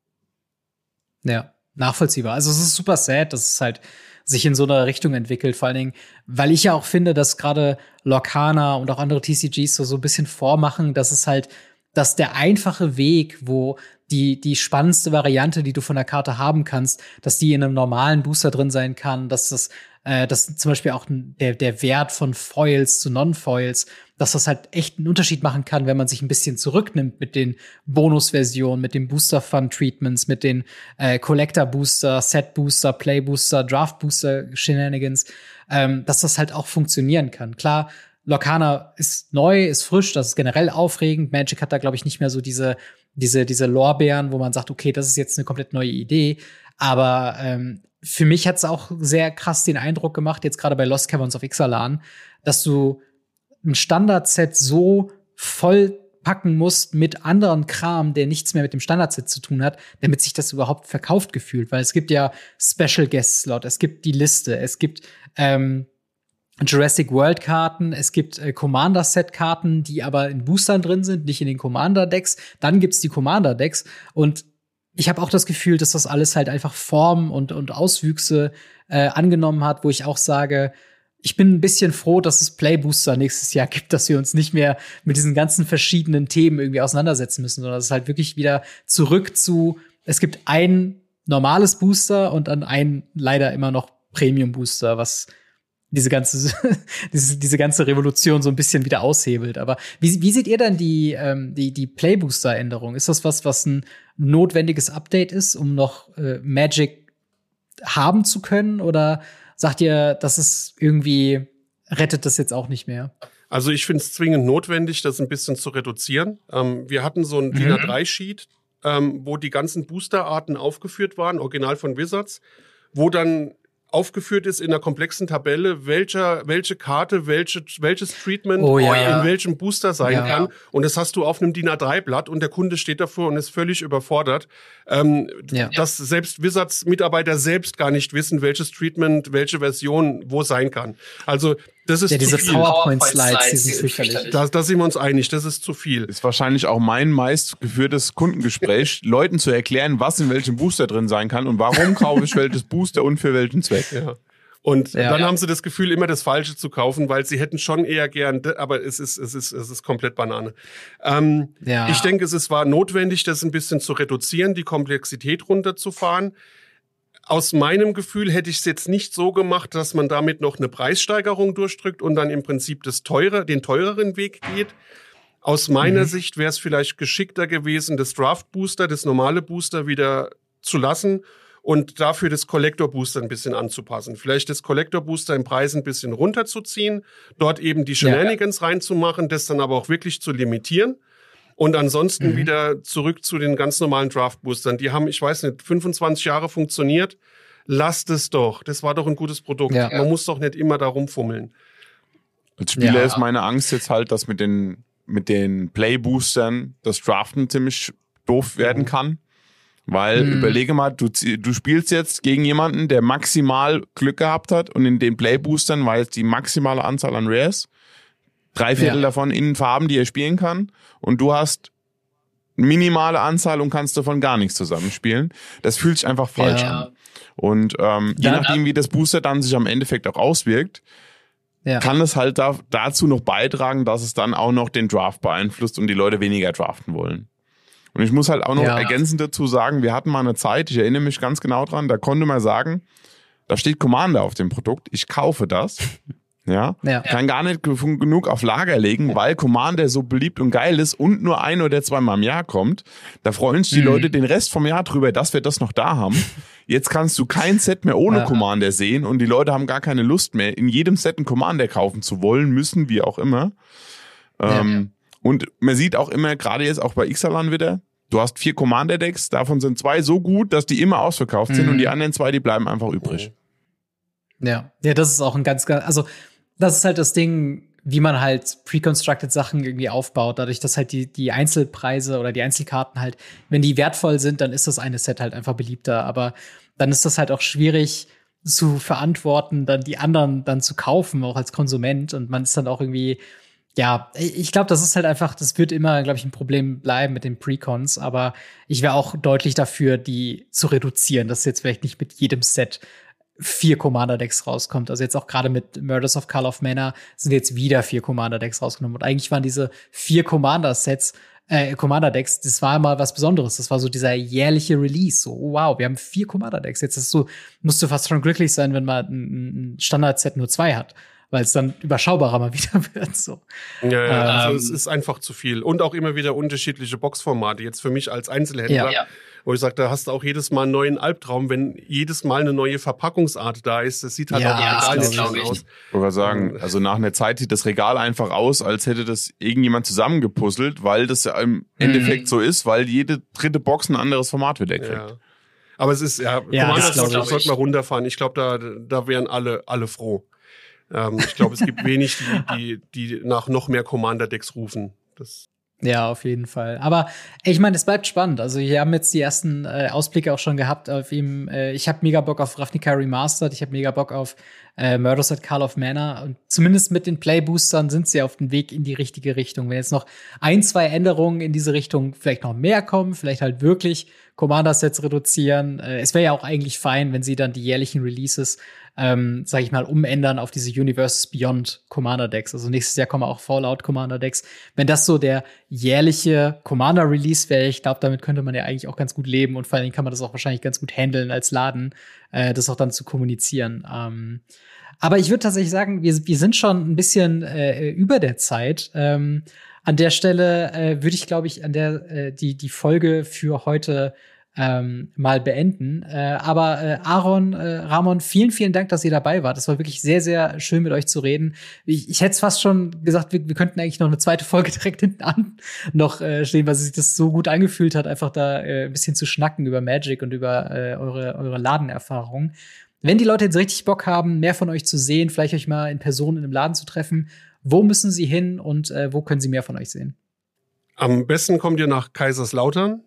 Ja, nachvollziehbar. Also es ist super sad, dass es halt sich in so einer Richtung entwickelt. Vor allen Dingen, weil ich ja auch finde, dass gerade Lorcana und auch andere TCGs so, so ein bisschen vormachen, dass es halt, dass der einfache Weg, wo die, die spannendste Variante, die du von der Karte haben kannst, dass die in einem normalen Booster drin sein kann, dass das, äh, dass zum Beispiel auch der, der Wert von Foils zu Non-Foils, dass das halt echt einen Unterschied machen kann, wenn man sich ein bisschen zurücknimmt mit den Bonusversionen, mit den Booster Fund Treatments, mit den äh, Collector Booster, Set Booster, Play Booster, Draft Booster Shenanigans, ähm, dass das halt auch funktionieren kann. Klar, Lorcana ist neu, ist frisch, das ist generell aufregend. Magic hat da, glaube ich, nicht mehr so diese diese, diese Lorbeeren, wo man sagt, okay, das ist jetzt eine komplett neue Idee. Aber ähm, für mich hat es auch sehr krass den Eindruck gemacht, jetzt gerade bei Lost Caverns of Ixalan, dass du ein Standardset so voll packen musst mit anderen Kram, der nichts mehr mit dem Standardset zu tun hat, damit sich das überhaupt verkauft gefühlt. Weil es gibt ja Special Guest Slot, es gibt die Liste, es gibt ähm, Jurassic World Karten, es gibt äh, Commander Set Karten, die aber in Boostern drin sind, nicht in den Commander Decks. Dann gibt's die Commander Decks und ich habe auch das Gefühl, dass das alles halt einfach Formen und, und Auswüchse äh, angenommen hat, wo ich auch sage, ich bin ein bisschen froh, dass es Playbooster nächstes Jahr gibt, dass wir uns nicht mehr mit diesen ganzen verschiedenen Themen irgendwie auseinandersetzen müssen, sondern es ist halt wirklich wieder zurück zu, es gibt ein normales Booster und dann ein leider immer noch Premium Booster, was diese ganze, diese, diese ganze Revolution so ein bisschen wieder aushebelt. Aber wie, wie seht ihr dann die, ähm, die, die Playbooster-Änderung? Ist das was, was ein notwendiges Update ist, um noch äh, Magic haben zu können? Oder sagt ihr, das ist irgendwie, rettet das jetzt auch nicht mehr? Also ich finde es zwingend notwendig, das ein bisschen zu reduzieren. Ähm, wir hatten so ein mhm. DIN A3-Sheet, ähm, wo die ganzen Boosterarten aufgeführt waren, original von Wizards, wo dann aufgeführt ist in einer komplexen Tabelle, welcher, welche Karte, welche, welches Treatment oh, ja. in welchem Booster sein ja. kann. Und das hast du auf einem DIN A3-Blatt und der Kunde steht davor und ist völlig überfordert. Ähm, ja. Dass selbst Wizards Mitarbeiter selbst gar nicht wissen, welches Treatment, welche Version wo sein kann. Also das ist ja, diese zu viel. PowerPoint-Slides, die sind fürchterlich. Da, da sind wir uns einig, das ist zu viel. Ist wahrscheinlich auch mein meistgeführtes Kundengespräch, Leuten zu erklären, was in welchem Booster drin sein kann und warum kaufe ich welches Booster und für welchen Zweck. Ja. Und ja, dann ja. haben sie das Gefühl, immer das Falsche zu kaufen, weil sie hätten schon eher gern, aber es ist, es ist, es ist komplett Banane. Ähm, ja. Ich denke, es ist, war notwendig, das ein bisschen zu reduzieren, die Komplexität runterzufahren aus meinem Gefühl hätte ich es jetzt nicht so gemacht, dass man damit noch eine Preissteigerung durchdrückt und dann im Prinzip das teure, den teureren Weg geht. Aus meiner mhm. Sicht wäre es vielleicht geschickter gewesen, das Draft Booster, das normale Booster wieder zu lassen und dafür das Collector Booster ein bisschen anzupassen. Vielleicht das Collector Booster im Preis ein bisschen runterzuziehen, dort eben die Shenanigans ja. reinzumachen, das dann aber auch wirklich zu limitieren und ansonsten mhm. wieder zurück zu den ganz normalen Draft-Boostern. Die haben, ich weiß nicht, 25 Jahre funktioniert. Lasst es doch. Das war doch ein gutes Produkt. Ja. Man muss doch nicht immer da rumfummeln. Als Spieler ja. ist meine Angst jetzt halt, dass mit den, mit den Play-Boostern das Draften ziemlich doof werden mhm. kann. Weil mhm. überlege mal, du, du spielst jetzt gegen jemanden, der maximal Glück gehabt hat und in den Play-Boostern war jetzt die maximale Anzahl an Rares drei Viertel ja. davon in Farben, die er spielen kann. Und du hast minimale Anzahl und kannst davon gar nichts zusammenspielen. Das fühlt sich einfach falsch ja. an. Und ähm, je nachdem, wie das Booster dann sich am Endeffekt auch auswirkt, ja. kann es halt da, dazu noch beitragen, dass es dann auch noch den Draft beeinflusst und die Leute weniger draften wollen. Und ich muss halt auch noch ja. ergänzend dazu sagen, wir hatten mal eine Zeit, ich erinnere mich ganz genau dran, da konnte man sagen, da steht Commander auf dem Produkt, ich kaufe das ja, ja. kann gar nicht genug auf Lager legen, weil Commander so beliebt und geil ist und nur ein oder zweimal im Jahr kommt. Da freuen sich die mhm. Leute den Rest vom Jahr drüber, dass wir das noch da haben. Jetzt kannst du kein Set mehr ohne ja. Commander sehen und die Leute haben gar keine Lust mehr, in jedem Set einen Commander kaufen zu wollen, müssen, wie auch immer. Ähm, Und man sieht auch immer, gerade jetzt auch bei Ixalan wieder, du hast vier Commander-Decks, davon sind zwei so gut, dass die immer ausverkauft mhm. sind und die anderen zwei, die bleiben einfach übrig. Ja, ja, das ist auch ein ganz, ganz, also das ist halt das Ding, wie man halt pre-constructed Sachen irgendwie aufbaut, dadurch, dass halt die, die Einzelpreise oder die Einzelkarten halt, wenn die wertvoll sind, dann ist das eine Set halt einfach beliebter. Aber dann ist das halt auch schwierig zu verantworten, dann die anderen dann zu kaufen, auch als Konsument. Und man ist dann auch irgendwie, ja, ich glaube, das ist halt einfach, das wird immer, glaube ich, ein Problem bleiben mit den Precons, aber ich wäre auch deutlich dafür, die zu reduzieren, dass jetzt vielleicht nicht mit jedem Set vier Commander-Decks rauskommt. Also jetzt auch gerade mit Murders of Call of Mana sind jetzt wieder vier Commander-Decks rausgenommen. Und eigentlich waren diese vier Commander-Sets, äh, Commander-Decks, das war mal was Besonderes. Das war so dieser jährliche Release. So, wow, wir haben vier Commander-Decks. Jetzt ist so, musst du fast schon glücklich sein, wenn man ein, ein Standard-Set nur zwei hat weil es dann überschaubarer mal wieder wird. So. Ja, ja also ähm, es ist einfach zu viel. Und auch immer wieder unterschiedliche Boxformate. Jetzt für mich als Einzelhändler ja wo ich sage, da hast du auch jedes Mal einen neuen Albtraum, wenn jedes Mal eine neue Verpackungsart da ist. Das sieht halt ja, auch egal ja, aus. Ich wollte sagen, also nach einer Zeit sieht das Regal einfach aus, als hätte das irgendjemand zusammengepuzzelt, weil das ja im mhm. Endeffekt so ist, weil jede dritte Box ein anderes Format wieder kriegt. Ja. Aber es ist, ja, ja Commander sollte, sollte man runterfahren. Ich glaube, da, da wären alle, alle froh. Ähm, ich glaube, es gibt wenig, die, die, die nach noch mehr Commander-Decks rufen. Das ja, auf jeden Fall. Aber ich meine, es bleibt spannend. Also wir haben jetzt die ersten äh, Ausblicke auch schon gehabt auf ihm. Äh, ich habe mega Bock auf Ravnica Remastered. Ich habe mega Bock auf äh, Murders at Call of Manor. Und zumindest mit den Playboostern sind sie auf dem Weg in die richtige Richtung. Wenn jetzt noch ein, zwei Änderungen in diese Richtung vielleicht noch mehr kommen, vielleicht halt wirklich Commander-Sets reduzieren. Äh, es wäre ja auch eigentlich fein, wenn sie dann die jährlichen Releases ähm, sage ich mal, umändern auf diese Universes Beyond Commander Decks. Also nächstes Jahr kommen auch Fallout Commander Decks. Wenn das so der jährliche Commander Release wäre, ich glaube, damit könnte man ja eigentlich auch ganz gut leben und vor allen Dingen kann man das auch wahrscheinlich ganz gut handeln als Laden, äh, das auch dann zu kommunizieren. Ähm, aber ich würde tatsächlich sagen, wir, wir sind schon ein bisschen äh, über der Zeit. Ähm, an der Stelle äh, würde ich, glaube ich, an der äh, die die Folge für heute ähm, mal beenden. Äh, aber äh, Aaron, äh, Ramon, vielen, vielen Dank, dass ihr dabei wart. Das war wirklich sehr, sehr schön mit euch zu reden. Ich, ich hätte fast schon gesagt, wir, wir könnten eigentlich noch eine zweite Folge direkt hinten an noch äh, stehen, weil sich das so gut angefühlt hat, einfach da äh, ein bisschen zu schnacken über Magic und über äh, eure, eure Ladenerfahrung. Wenn die Leute jetzt richtig Bock haben, mehr von euch zu sehen, vielleicht euch mal in Person in einem Laden zu treffen, wo müssen sie hin und äh, wo können sie mehr von euch sehen? Am besten kommt ihr nach Kaiserslautern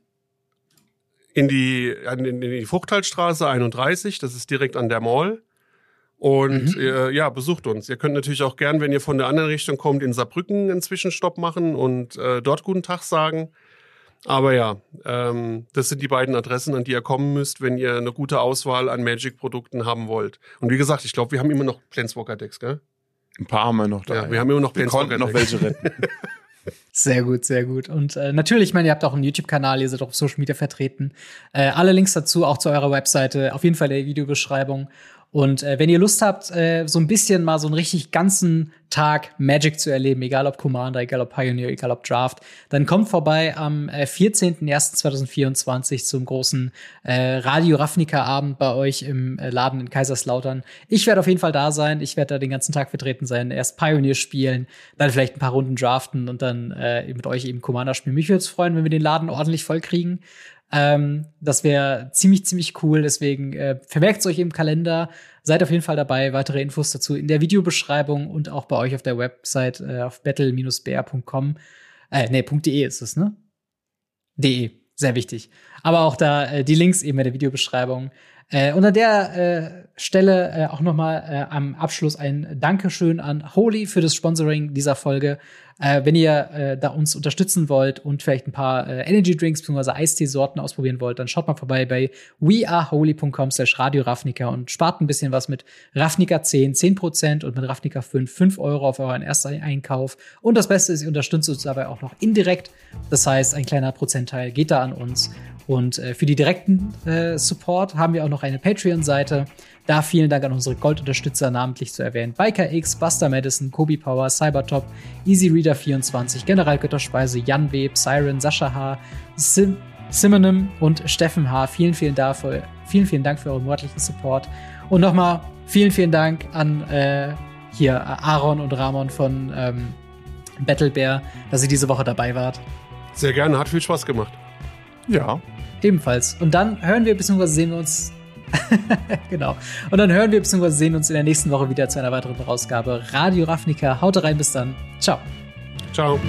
in die, in die Fruchthaltstraße 31, das ist direkt an der Mall. Und mhm. äh, ja, besucht uns. Ihr könnt natürlich auch gern, wenn ihr von der anderen Richtung kommt, in Saarbrücken einen Zwischenstopp machen und äh, dort guten Tag sagen. Aber ja, ähm, das sind die beiden Adressen, an die ihr kommen müsst, wenn ihr eine gute Auswahl an Magic-Produkten haben wollt. Und wie gesagt, ich glaube, wir haben immer noch Planeswalker-Decks, gell? Ein paar haben wir noch da. Ja, wir haben immer noch Planeswalker-Decks. noch welche retten. Sehr gut, sehr gut. Und äh, natürlich, ich meine, ihr habt auch einen YouTube-Kanal, ihr seid auch auf Social Media vertreten. Äh, alle Links dazu, auch zu eurer Webseite, auf jeden Fall der Videobeschreibung. Und äh, wenn ihr Lust habt, äh, so ein bisschen mal so einen richtig ganzen Tag Magic zu erleben, egal ob Commander, egal ob Pioneer, egal ob Draft, dann kommt vorbei am äh, 14.01.2024 zum großen äh, Radio Ravnica Abend bei euch im äh, Laden in Kaiserslautern. Ich werde auf jeden Fall da sein. Ich werde da den ganzen Tag vertreten sein. Erst Pioneer spielen, dann vielleicht ein paar Runden draften und dann äh, mit euch eben Commander spielen. Mich würde es freuen, wenn wir den Laden ordentlich voll kriegen. Ähm, das wäre ziemlich, ziemlich cool. Deswegen äh, vermerkt es euch im Kalender. Seid auf jeden Fall dabei. Weitere Infos dazu in der Videobeschreibung und auch bei euch auf der Website äh, auf battle-br.com. Äh, nee, .de ist es, ne? De. Sehr wichtig. Aber auch da äh, die Links eben in der Videobeschreibung. Äh, an der äh, Stelle äh, auch noch mal äh, am Abschluss ein Dankeschön an Holy für das Sponsoring dieser Folge. Äh, wenn ihr äh, da uns unterstützen wollt und vielleicht ein paar äh, Energy Drinks bzw. Eistee-Sorten ausprobieren wollt, dann schaut mal vorbei bei weareholy.com slash Radio Ravnica und spart ein bisschen was mit Ravnica 10, 10% und mit Ravnica 5, 5 Euro auf euren ersten Einkauf. Und das Beste ist, ihr unterstützt uns dabei auch noch indirekt. Das heißt, ein kleiner Prozentteil geht da an uns. Und äh, für die direkten äh, Support haben wir auch noch eine Patreon-Seite. Da vielen Dank an unsere Goldunterstützer, namentlich zu erwähnen. Biker X, Buster Madison, Kobi Power, Cybertop, Easy Reader 24, General Götterspeise, Jan Web, Siren, Sascha H., Sim Simonym und Steffen H. Vielen, vielen, dafür, vielen, vielen Dank für euren monatlichen Support. Und nochmal vielen, vielen Dank an äh, hier Aaron und Ramon von ähm, Battle Bear, dass ihr diese Woche dabei wart. Sehr gerne, hat viel Spaß gemacht. Ja. Ebenfalls. Und dann hören wir bzw. sehen wir uns genau. Und dann hören wir bzw. sehen uns in der nächsten Woche wieder zu einer weiteren Ausgabe Radio Ravnica. Haut rein, bis dann. Ciao. Ciao.